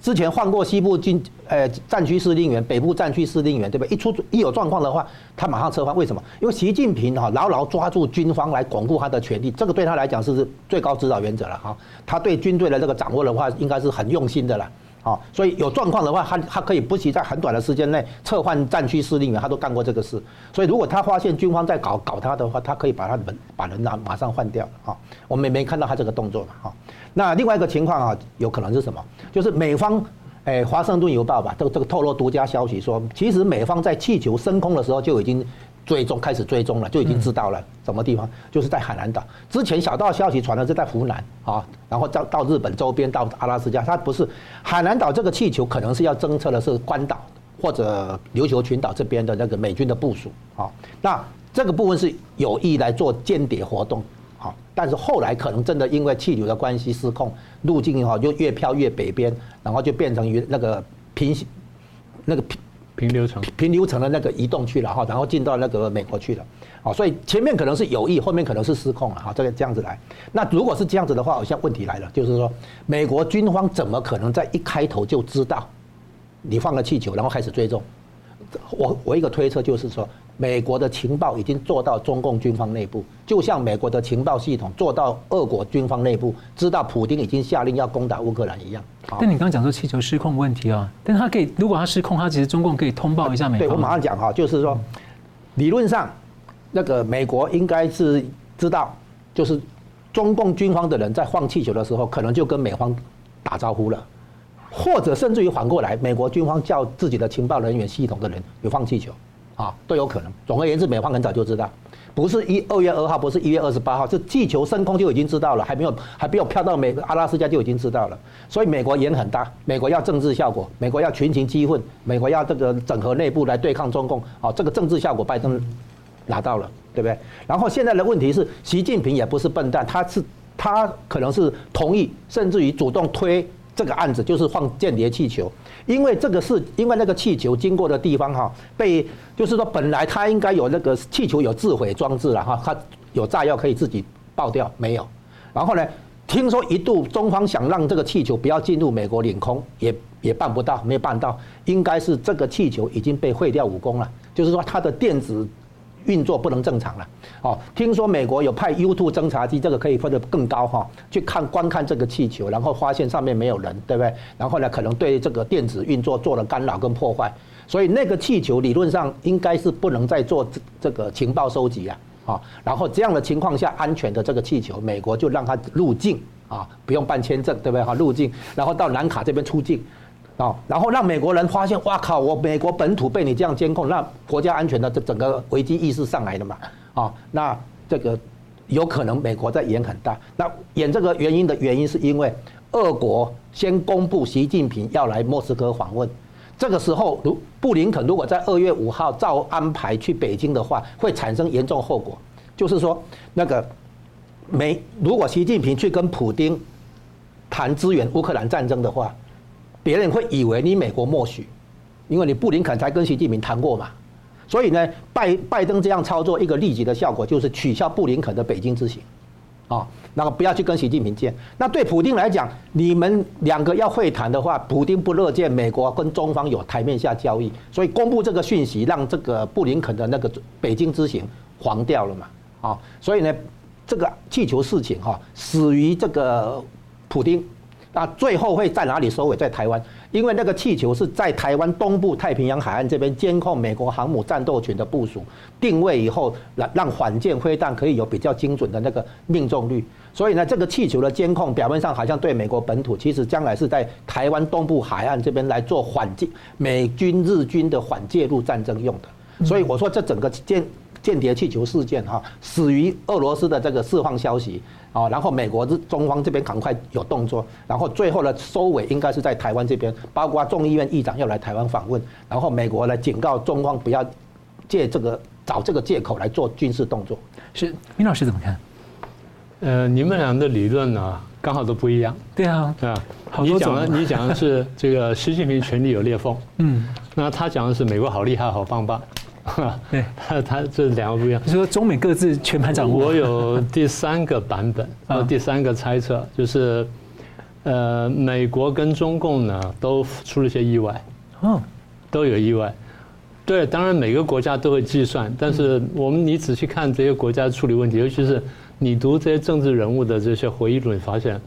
之前换过西部军呃战区司令员、北部战区司令员，对不对？一出一有状况的话，他马上撤换。为什么？因为习近平哈牢牢抓住军方来巩固他的权力，这个对他来讲是最高指导原则了哈。他对军队的这个掌握的话，应该是很用心的了。啊，所以有状况的话，他他可以不惜在很短的时间内撤换战区司令员，他都干过这个事。所以如果他发现军方在搞搞他的话，他可以把他人把人拿马上换掉。啊，我们也没看到他这个动作嘛。哈，那另外一个情况啊，有可能是什么？就是美方，诶，华盛顿邮报吧，这个这个透露独家消息说，其实美方在气球升空的时候就已经。追踪开始追踪了，就已经知道了什么地方，就是在海南岛。之前小道消息传的是在湖南啊，然后到到日本周边，到阿拉斯加，它不是海南岛这个气球，可能是要侦测的是关岛或者琉球群岛这边的那个美军的部署啊。那这个部分是有意来做间谍活动啊，但是后来可能真的因为气流的关系失控，路径哈就越飘越北边，然后就变成于那个平行那个平。平流层，平流层的那个移动去了哈，然后进到那个美国去了，好，所以前面可能是有意，后面可能是失控了哈，这个这样子来。那如果是这样子的话，好像问题来了，就是说美国军方怎么可能在一开头就知道你放了气球，然后开始追踪？我我一个推测就是说。美国的情报已经做到中共军方内部，就像美国的情报系统做到俄国军方内部，知道普京已经下令要攻打乌克兰一样。但你刚刚讲说气球失控问题啊，但他可以，如果他失控，他其实中共可以通报一下美国。对，我马上讲哈，就是说，理论上，那个美国应该是知道，就是中共军方的人在放气球的时候，可能就跟美方打招呼了，或者甚至于反过来，美国军方叫自己的情报人员系统的人有放气球。啊，都有可能。总而言之，美方很早就知道，不是一二月二号，不是一月二十八号，是气球升空就已经知道了，还没有还没有飘到美阿拉斯加就已经知道了。所以美国演很大，美国要政治效果，美国要群情激愤，美国要这个整合内部来对抗中共。啊，这个政治效果拜登拿到了，对不对？然后现在的问题是，习近平也不是笨蛋，他是他可能是同意，甚至于主动推这个案子，就是放间谍气球。因为这个是因为那个气球经过的地方哈，被就是说本来它应该有那个气球有自毁装置了哈，它有炸药可以自己爆掉没有？然后呢，听说一度中方想让这个气球不要进入美国领空，也也办不到，没办到，应该是这个气球已经被废掉武功了，就是说它的电子。运作不能正常了，哦，听说美国有派 U2 侦察机，这个可以飞得更高哈，去看观看这个气球，然后发现上面没有人，对不对？然后呢，可能对这个电子运作做了干扰跟破坏，所以那个气球理论上应该是不能再做这这个情报收集啊，啊，然后这样的情况下，安全的这个气球，美国就让它入境啊，不用办签证，对不对？哈，入境，然后到南卡这边出境。啊，然后让美国人发现，哇靠！我美国本土被你这样监控，那国家安全的这整个危机意识上来了嘛？啊，那这个有可能美国在演很大。那演这个原因的原因是因为，俄国先公布习近平要来莫斯科访问，这个时候如布林肯如果在二月五号照安排去北京的话，会产生严重后果。就是说，那个美如果习近平去跟普京谈支援乌克兰战争的话。别人会以为你美国默许，因为你布林肯才跟习近平谈过嘛，所以呢，拜拜登这样操作一个立即的效果就是取消布林肯的北京之行，啊，那个不要去跟习近平见。那对普丁来讲，你们两个要会谈的话，普丁不乐见美国跟中方有台面下交易，所以公布这个讯息，让这个布林肯的那个北京之行黄掉了嘛，啊，所以呢，这个气球事情哈，始于这个普丁。那最后会在哪里收尾？在台湾，因为那个气球是在台湾东部太平洋海岸这边监控美国航母战斗群的部署定位以后，让让反舰飞弹可以有比较精准的那个命中率。所以呢，这个气球的监控表面上好像对美国本土，其实将来是在台湾东部海岸这边来做反舰美军日军的反介入战争用的。所以我说这整个间间谍气球事件哈，始于俄罗斯的这个释放消息。啊，然后美国这中方这边赶快有动作，然后最后的收尾应该是在台湾这边，包括众议院议长要来台湾访问，然后美国来警告中方不要借这个找这个借口来做军事动作。是，明老师怎么看？呃，你们俩的理论呢，刚好都不一样。对啊，对啊，你讲的你讲的是这个习近平权力有裂缝，嗯，那他讲的是美国好厉害，好棒棒。对，他他这两个不一样。你说中美各自全盘掌握。我有第三个版本，呃，第三个猜测就是，呃，美国跟中共呢都出了一些意外，哦，都有意外。对，当然每个国家都会计算，但是我们你仔细看这些国家处理问题，尤其是你读这些政治人物的这些回忆录，你发现，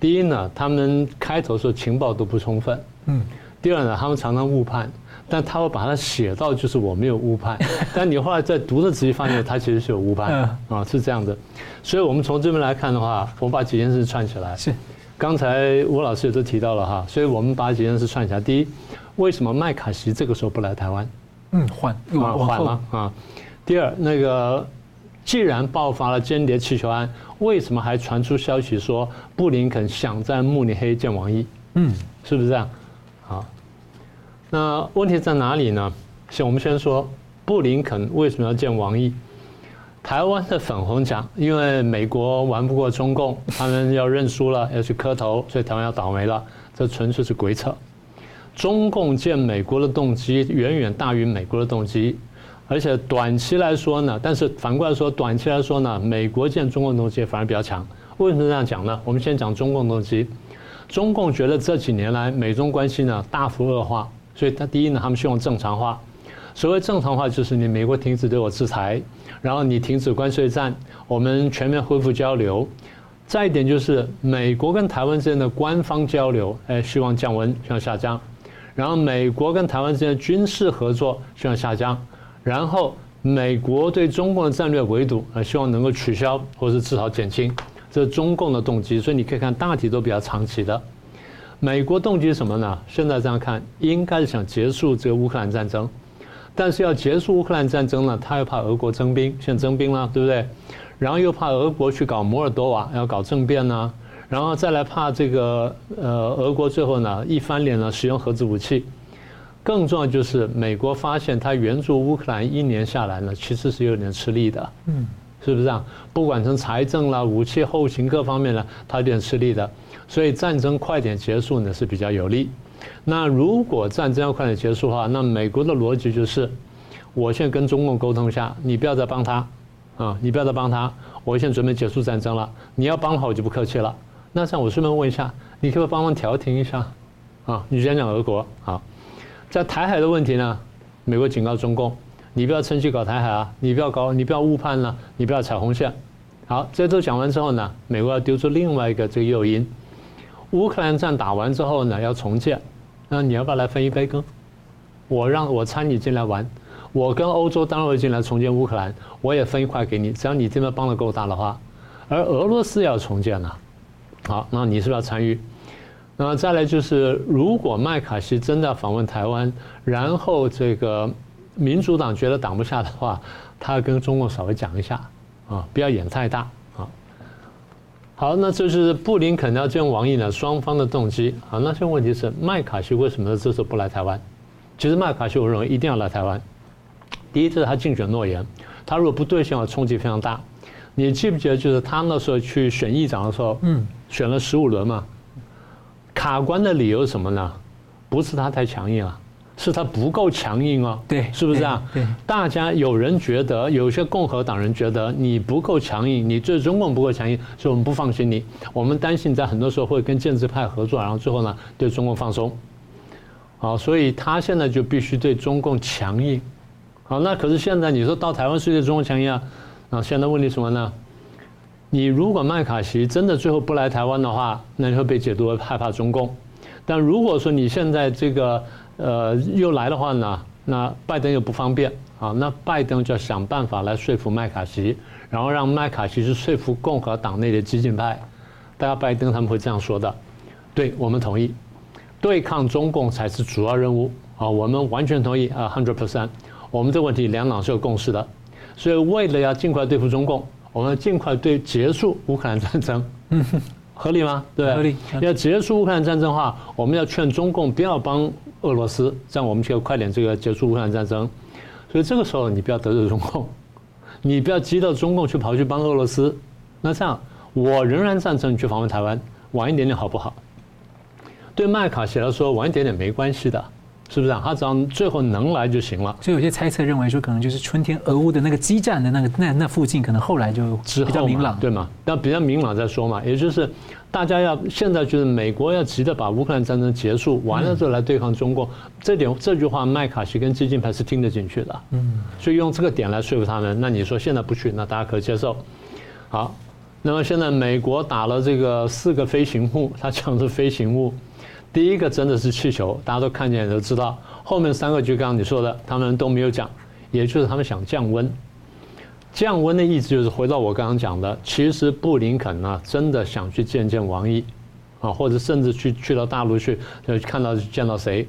第一呢，他们开头说情报都不充分，嗯，第二呢，他们常常误判。但他会把它写到，就是我没有误判。但你后来在读的仔细发现，他其实是有误判啊，是这样的。所以我们从这边来看的话，我们把几件事串起来。是，刚才吴老师也都提到了哈，所以我们把几件事串起来。第一，为什么麦卡锡这个时候不来台湾？嗯，换啊，缓了啊。第二，那个既然爆发了间谍气球案，为什么还传出消息说布林肯想在慕尼黑见王毅？嗯，是不是这样？那问题在哪里呢？先我们先说布林肯为什么要见王毅？台湾的粉红讲，因为美国玩不过中共，他们要认输了，要去磕头，所以台湾要倒霉了。这纯粹是鬼扯。中共见美国的动机远远大于美国的动机，而且短期来说呢，但是反过来说，短期来说呢，美国见中共动机反而比较强。为什么这样讲呢？我们先讲中共动机。中共觉得这几年来美中关系呢大幅恶化。所以，他第一呢，他们希望正常化。所谓正常化，就是你美国停止对我制裁，然后你停止关税战，我们全面恢复交流。再一点就是，美国跟台湾之间的官方交流，哎，希望降温，希望下降。然后，美国跟台湾之间的军事合作，希望下降。然后，美国对中共的战略围堵，啊，希望能够取消，或是至少减轻。这是中共的动机。所以，你可以看大体都比较长期的。美国动机是什么呢？现在这样看，应该是想结束这个乌克兰战争，但是要结束乌克兰战争呢，他又怕俄国征兵，现在增兵了，对不对？然后又怕俄国去搞摩尔多瓦，要搞政变呢，然后再来怕这个呃俄国最后呢一翻脸呢使用核子武器，更重要就是美国发现他援助乌克兰一年下来呢，其实是有点吃力的，嗯，是不是啊？不管从财政啦、武器后勤各方面呢，他有点吃力的。所以战争快点结束呢是比较有利。那如果战争要快点结束的话，那美国的逻辑就是，我先跟中共沟通一下，你不要再帮他，啊，你不要再帮他，我现在准备结束战争了。你要帮的话，我就不客气了。那这样我顺便问一下，你可不可以帮忙调停一下？啊，你先讲俄国，好，在台海的问题呢，美国警告中共，你不要趁机搞台海啊，你不要搞，你不要误判了，你不要踩红线。好，这都讲完之后呢，美国要丢出另外一个这个诱因。乌克兰战打完之后呢，要重建，那你要不要来分一杯羹？我让我参你进来玩，我跟欧洲单位进来重建乌克兰，我也分一块给你，只要你这边帮的够大的话。而俄罗斯要重建了，好，那你是不是要参与？那再来就是，如果麦卡锡真的访问台湾，然后这个民主党觉得挡不下的话，他要跟中共稍微讲一下啊，不要演太大啊。好，那这是布林肯要见王毅呢，双方的动机。好，那现在问题是麦卡锡为什么这次不来台湾？其实麦卡锡我认为一定要来台湾。第一，这是他竞选诺言，他如果不兑现冲击非常大。你记不记得，就是他那时候去选议长的时候，嗯，选了十五轮嘛，卡关的理由是什么呢？不是他太强硬啊，是他不够强硬哦，对，是不是啊？对，对大家有人觉得，有些共和党人觉得你不够强硬，你对中共不够强硬，所以我们不放心你，我们担心在很多时候会跟建制派合作，然后最后呢对中共放松。好，所以他现在就必须对中共强硬。好，那可是现在你说到台湾是对中共强硬啊？那现在问题什么呢？你如果麦卡锡真的最后不来台湾的话，那你会被解读为害怕中共。但如果说你现在这个呃又来的话呢，那拜登又不方便啊，那拜登就要想办法来说服麦卡锡，然后让麦卡锡去说服共和党内的激进派。大家拜登他们会这样说的，对，我们同意。对抗中共才是主要任务啊！我们完全同意啊，hundred percent。我们这个问题两党是有共识的，所以为了要尽快对付中共，我们尽快对结束乌克兰战争，合理吗？对，合理。要结束乌克兰战争的话，我们要劝中共不要帮俄罗斯，这样我们就要快点这个结束乌克兰战争。所以这个时候你不要得罪中共，你不要激到中共去跑去帮俄罗斯。那这样我仍然赞成你去访问台湾，晚一点点好不好？对麦卡锡来说，晚一点点没关系的，是不是啊？他只要最后能来就行了。所以有些猜测认为说，可能就是春天俄乌的那个激战的那个那那附近，可能后来就比较明朗，对吗？那比较明朗再说嘛。也就是大家要现在就是美国要急着把乌克兰战争结束完了之后来对抗中共，这点这句话麦卡锡跟激进派是听得进去的。嗯，所以用这个点来说服他们。那你说现在不去，那大家可以接受。好，那么现在美国打了这个四个飞行物，他讲的是飞行物。第一个真的是气球，大家都看见都知道。后面三个就刚刚你说的，他们都没有讲，也就是他们想降温。降温的意思就是回到我刚刚讲的，其实布林肯呢真的想去见见王毅，啊，或者甚至去去到大陆去，就看到见到谁。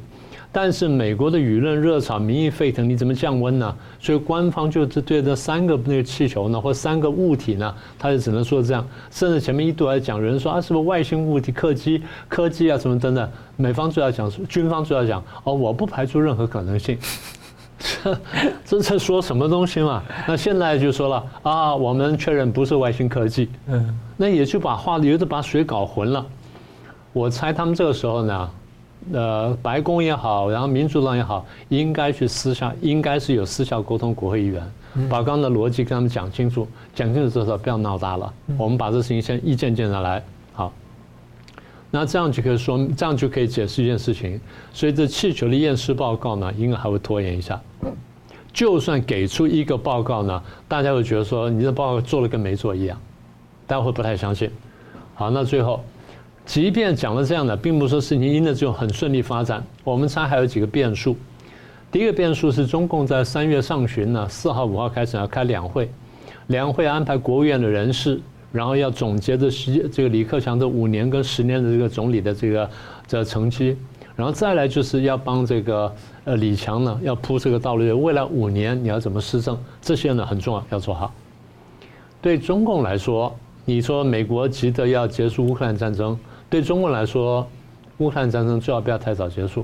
但是美国的舆论热炒，民意沸腾，你怎么降温呢？所以官方就是对这三个那个气球呢，或三个物体呢，他就只能说这样。甚至前面一度还讲有人说啊，是不是外星物体、客机、科技啊什么等等。美方主要讲，军方主要讲哦，我不排除任何可能性。这这在说什么东西嘛？那现在就说了啊，我们确认不是外星科技。嗯，那也就把话有的把水搞混了。我猜他们这个时候呢。呃，白宫也好，然后民主党也好，应该去私下，应该是有私下沟通国会议员，把刚刚的逻辑跟他们讲清楚，讲清楚之后不要闹大了。我们把这事情先一件件的来，好，那这样就可以说，这样就可以解释一件事情。所以这气球的验尸报告呢，应该还会拖延一下。就算给出一个报告呢，大家会觉得说你这报告做了跟没做一样，大家会不太相信。好，那最后。即便讲了这样的，并不是说事情因的就很顺利发展。我们猜还有几个变数。第一个变数是中共在三月上旬呢，四号、五号开始要开两会，两会安排国务院的人事，然后要总结这十这个李克强这五年跟十年的这个总理的这个这成绩，然后再来就是要帮这个呃李强呢要铺这个道路，未来五年你要怎么施政，这些呢很重要，要做好。对中共来说，你说美国急着要结束乌克兰战争。对中国来说，乌克兰战争最好不要太早结束，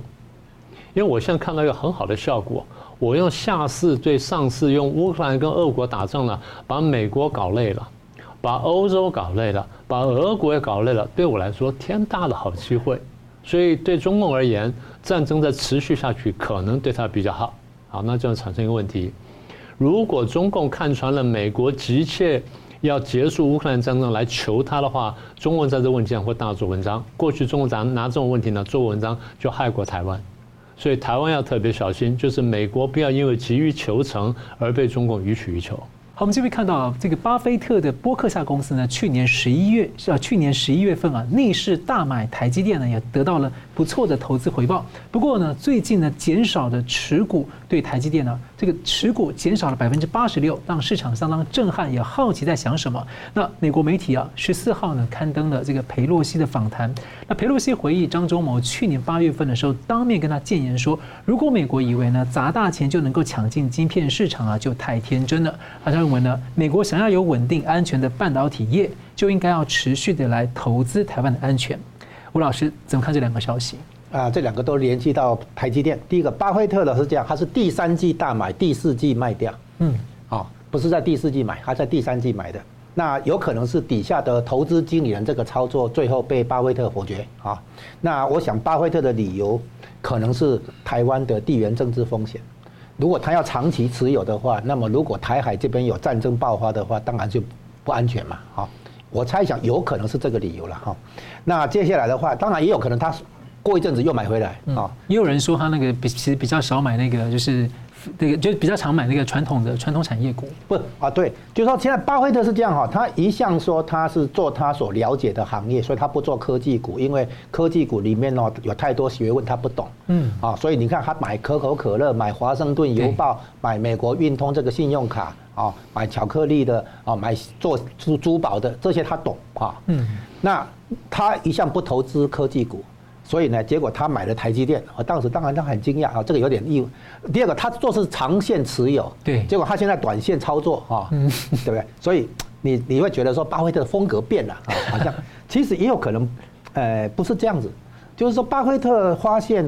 因为我现在看到一个很好的效果。我用下次对上次用乌克兰跟俄国打仗了，把美国搞累了，把欧洲搞累了，把俄国也搞累了。对我来说，天大的好机会。所以对中共而言，战争再持续下去，可能对他比较好。好，那就产生一个问题：如果中共看穿了美国急切。要结束乌克兰战争来求他的话，中国在这问题上会大做文章。过去中国咱拿这种问题呢做文章，就害过台湾，所以台湾要特别小心，就是美国不要因为急于求成而被中共予取予求。好，我们这边看到啊，这个巴菲特的波克夏公司呢，去年十一月是啊，去年十一月份啊，逆势大买台积电呢，也得到了不错的投资回报。不过呢，最近呢，减少的持股对台积电呢，这个持股减少了百分之八十六，让市场相当震撼，也好奇在想什么。那美国媒体啊，十四号呢，刊登了这个裴洛西的访谈。那裴洛西回忆张忠谋去年八月份的时候，当面跟他建言说，如果美国以为呢砸大钱就能够抢进晶片市场啊，就太天真了。他。认为呢，美国想要有稳定安全的半导体业，就应该要持续的来投资台湾的安全。吴老师怎么看这两个消息？啊，这两个都联系到台积电。第一个，巴菲特的是这样，他是第三季大买，第四季卖掉。嗯，好，不是在第四季买，他在第三季买的。那有可能是底下的投资经理人这个操作最后被巴菲特否决啊。那我想巴菲特的理由可能是台湾的地缘政治风险。如果他要长期持有的话，那么如果台海这边有战争爆发的话，当然就不安全嘛。好，我猜想有可能是这个理由了哈。那接下来的话，当然也有可能他过一阵子又买回来啊。也有人说他那个比其实比较少买那个就是。这个就比较常买那个传统的传统产业股，不啊，对，就是说现在巴菲特是这样哈，他一向说他是做他所了解的行业，所以他不做科技股，因为科技股里面哦有太多学问他不懂，嗯啊，所以你看他买可口可乐、买华盛顿邮报、买美国运通这个信用卡啊，买巧克力的啊，买做珠珠宝的这些他懂啊，嗯，那他一向不投资科技股。所以呢，结果他买了台积电，我当时当然他很惊讶啊，这个有点意外。第二个，他做是长线持有，对，结果他现在短线操作啊，对不对？所以你你会觉得说巴菲特的风格变了啊，好像其实也有可能，呃，不是这样子，就是说巴菲特发现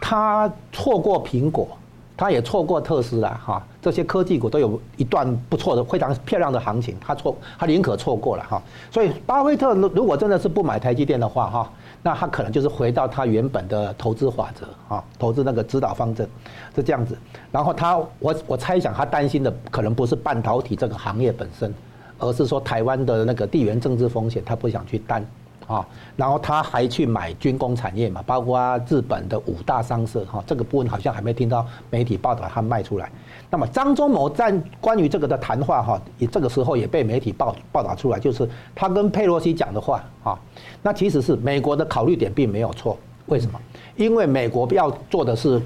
他错过苹果，他也错过特斯拉哈，这些科技股都有一段不错的、非常漂亮的行情，他错他宁可错过了哈。所以巴菲特如果真的是不买台积电的话哈。那他可能就是回到他原本的投资法则啊，投资那个指导方针是这样子。然后他，我我猜想他担心的可能不是半导体这个行业本身，而是说台湾的那个地缘政治风险，他不想去担啊。然后他还去买军工产业嘛，包括日本的五大商社哈，这个部分好像还没听到媒体报道他卖出来。那么张忠谋在关于这个的谈话哈，也这个时候也被媒体报报道出来，就是他跟佩洛西讲的话啊。那其实是美国的考虑点并没有错，为什么？因为美国要做的是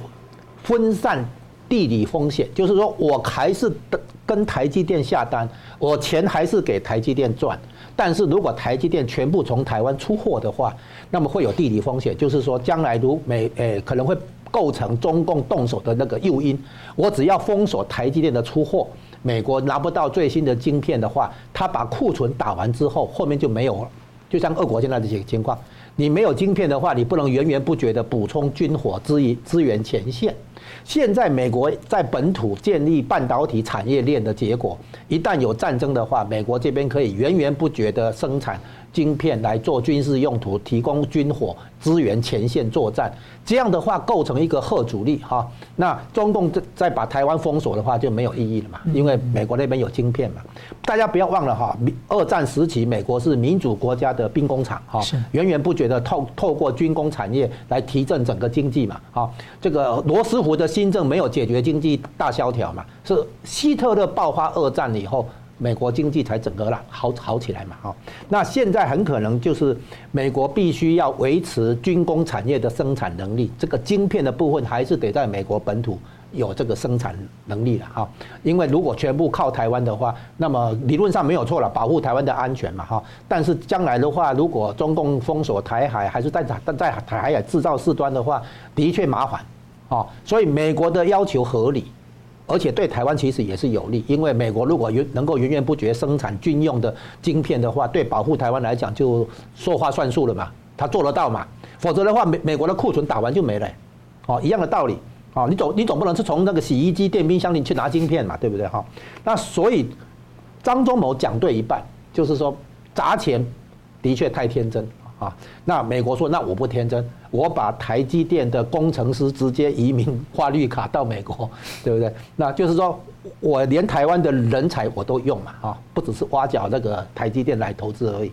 分散地理风险，就是说我还是跟台积电下单，我钱还是给台积电赚，但是如果台积电全部从台湾出货的话，那么会有地理风险，就是说将来如美诶可能会。构成中共动手的那个诱因，我只要封锁台积电的出货，美国拿不到最新的晶片的话，他把库存打完之后，后面就没有了。就像俄国现在这些情况，你没有晶片的话，你不能源源不绝的补充军火支援支援前线。现在美国在本土建立半导体产业链的结果，一旦有战争的话，美国这边可以源源不绝的生产。晶片来做军事用途，提供军火支援前线作战，这样的话构成一个核主力哈。那中共再再把台湾封锁的话就没有意义了嘛，因为美国那边有晶片嘛。大家不要忘了哈，二战时期美国是民主国家的兵工厂哈，源源不绝的透透过军工产业来提振整个经济嘛。哈，这个罗斯福的新政没有解决经济大萧条嘛，是希特勒爆发二战以后。美国经济才整个了好好起来嘛，哈，那现在很可能就是美国必须要维持军工产业的生产能力，这个晶片的部分还是得在美国本土有这个生产能力了，哈，因为如果全部靠台湾的话，那么理论上没有错了，保护台湾的安全嘛，哈，但是将来的话，如果中共封锁台海，还是在在在台海制造事端的话，的确麻烦，啊，所以美国的要求合理。而且对台湾其实也是有利，因为美国如果源能够源源不绝生产军用的晶片的话，对保护台湾来讲就说话算数了嘛，他做得到嘛？否则的话，美美国的库存打完就没了，哦，一样的道理，哦，你总你总不能是从那个洗衣机、电冰箱里去拿晶片嘛，对不对哈？那所以张忠谋讲对一半，就是说砸钱的确太天真。啊，那美国说，那我不天真，我把台积电的工程师直接移民花绿卡到美国，对不对？那就是说我连台湾的人才我都用嘛，啊，不只是挖角那个台积电来投资而已，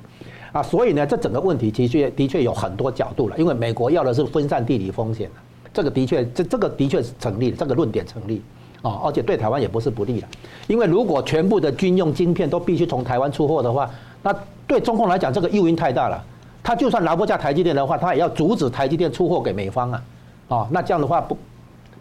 啊，所以呢，这整个问题的确的确有很多角度了，因为美国要的是分散地理风险，这个的确这这个的确是成立，这个论点成立，啊，而且对台湾也不是不利的，因为如果全部的军用晶片都必须从台湾出货的话，那对中共来讲这个诱因太大了。他就算拿不下台积电的话，他也要阻止台积电出货给美方啊，啊，那这样的话不，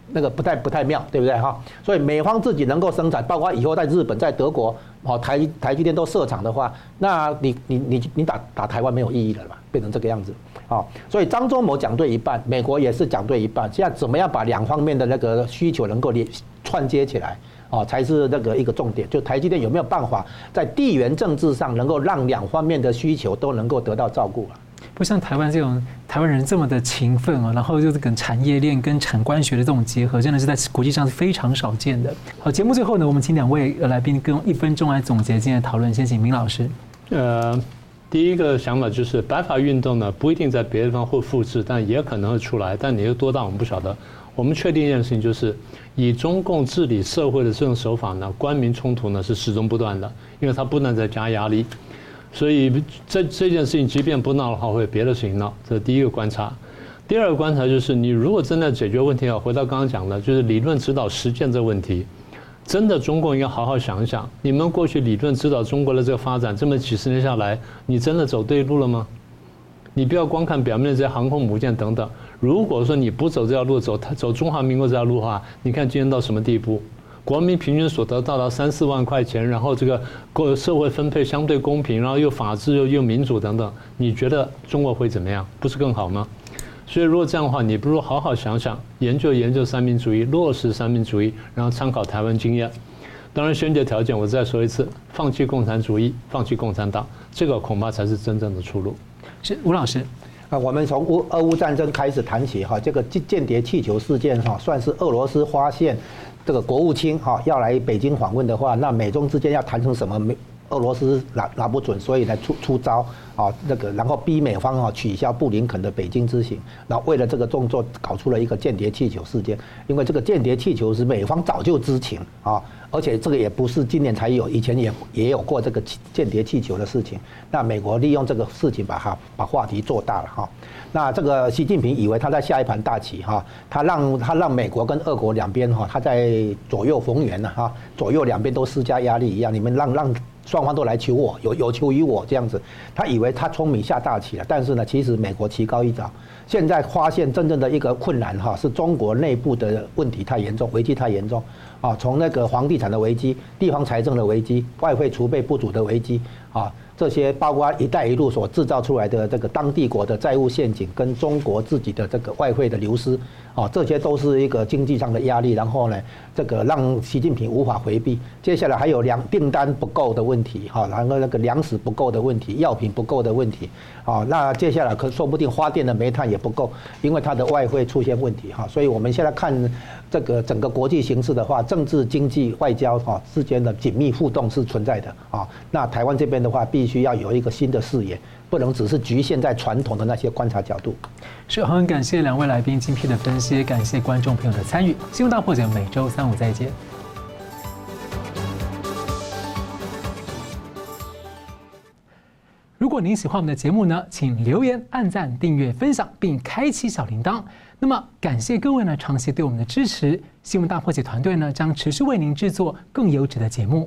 那个不太不太妙，对不对哈？所以美方自己能够生产，包括以后在日本、在德国，哦，台台积电都设厂的话，那你你你你打打台湾没有意义了吧？变成这个样子，啊，所以张忠谋讲对一半，美国也是讲对一半，现在怎么样把两方面的那个需求能够连串接起来？哦，才是那个一个重点，就台积电有没有办法在地缘政治上能够让两方面的需求都能够得到照顾啊？不像台湾这种台湾人这么的勤奋啊，然后就是跟产业链跟产官学的这种结合，真的是在国际上是非常少见的。好，节目最后呢，我们请两位来宾跟用一分钟来总结今天的讨论。先请明老师。呃，第一个想法就是白发运动呢，不一定在别的地方会复制，但也可能会出来，但你有多大我们不晓得。我们确定一件事情，就是以中共治理社会的这种手法呢，官民冲突呢是始终不断的，因为它不断在加压力。所以这这件事情，即便不闹的话，会有别的事情闹。这是第一个观察。第二个观察就是，你如果真的解决问题要回到刚刚讲的，就是理论指导实践这个问题，真的中共应该好好想一想，你们过去理论指导中国的这个发展，这么几十年下来，你真的走对路了吗？你不要光看表面的这些航空母舰等等。如果说你不走这条路，走走中华民国这条路的话，你看今天到什么地步？国民平均所得到达三四万块钱，然后这个过社会分配相对公平，然后又法治又又民主等等，你觉得中国会怎么样？不是更好吗？所以如果这样的话，你不如好好想想，研究研究三民主义，落实三民主义，然后参考台湾经验。当然，先决条件我再说一次：放弃共产主义，放弃共产党，这个恐怕才是真正的出路。是吴老师啊，我们从乌俄乌战争开始谈起哈，这个间间谍气球事件哈，算是俄罗斯发现。这个国务卿哈要来北京访问的话，那美中之间要谈成什么？美俄罗斯拿拿不准，所以来出出招啊，那个然后逼美方啊取消布林肯的北京之行，然后为了这个动作搞出了一个间谍气球事件。因为这个间谍气球是美方早就知情啊，而且这个也不是今年才有，以前也也有过这个间谍气球的事情。那美国利用这个事情把它把话题做大了哈。那这个习近平以为他在下一盘大棋哈，他让他让美国跟俄国两边哈，他在左右逢源了哈，左右两边都施加压力一样，你们让让双方都来求我，有有求于我这样子，他以为他聪明下大棋了，但是呢，其实美国棋高一招，现在发现真正的一个困难哈，是中国内部的问题太严重，危机太严重啊，从那个房地产的危机、地方财政的危机、外汇储备不足的危机啊。这些包括“一带一路”所制造出来的这个当地国的债务陷阱，跟中国自己的这个外汇的流失，啊，这些都是一个经济上的压力。然后呢，这个让习近平无法回避。接下来还有粮订单不够的问题，哈，然后那个粮食不够的问题，药品不够的问题，啊，那接下来可说不定发电的煤炭也不够，因为它的外汇出现问题，哈。所以我们现在看这个整个国际形势的话，政治、经济、外交哈之间的紧密互动是存在的，啊，那台湾这边的话。必须要有一个新的视野，不能只是局限在传统的那些观察角度。是，很感谢两位来宾精辟的分析，感谢观众朋友的参与。新闻大破解每周三五再见。如果您喜欢我们的节目呢，请留言、按赞、订阅、分享，并开启小铃铛。那么，感谢各位呢长期对我们的支持。新闻大破解团队呢将持续为您制作更优质的节目。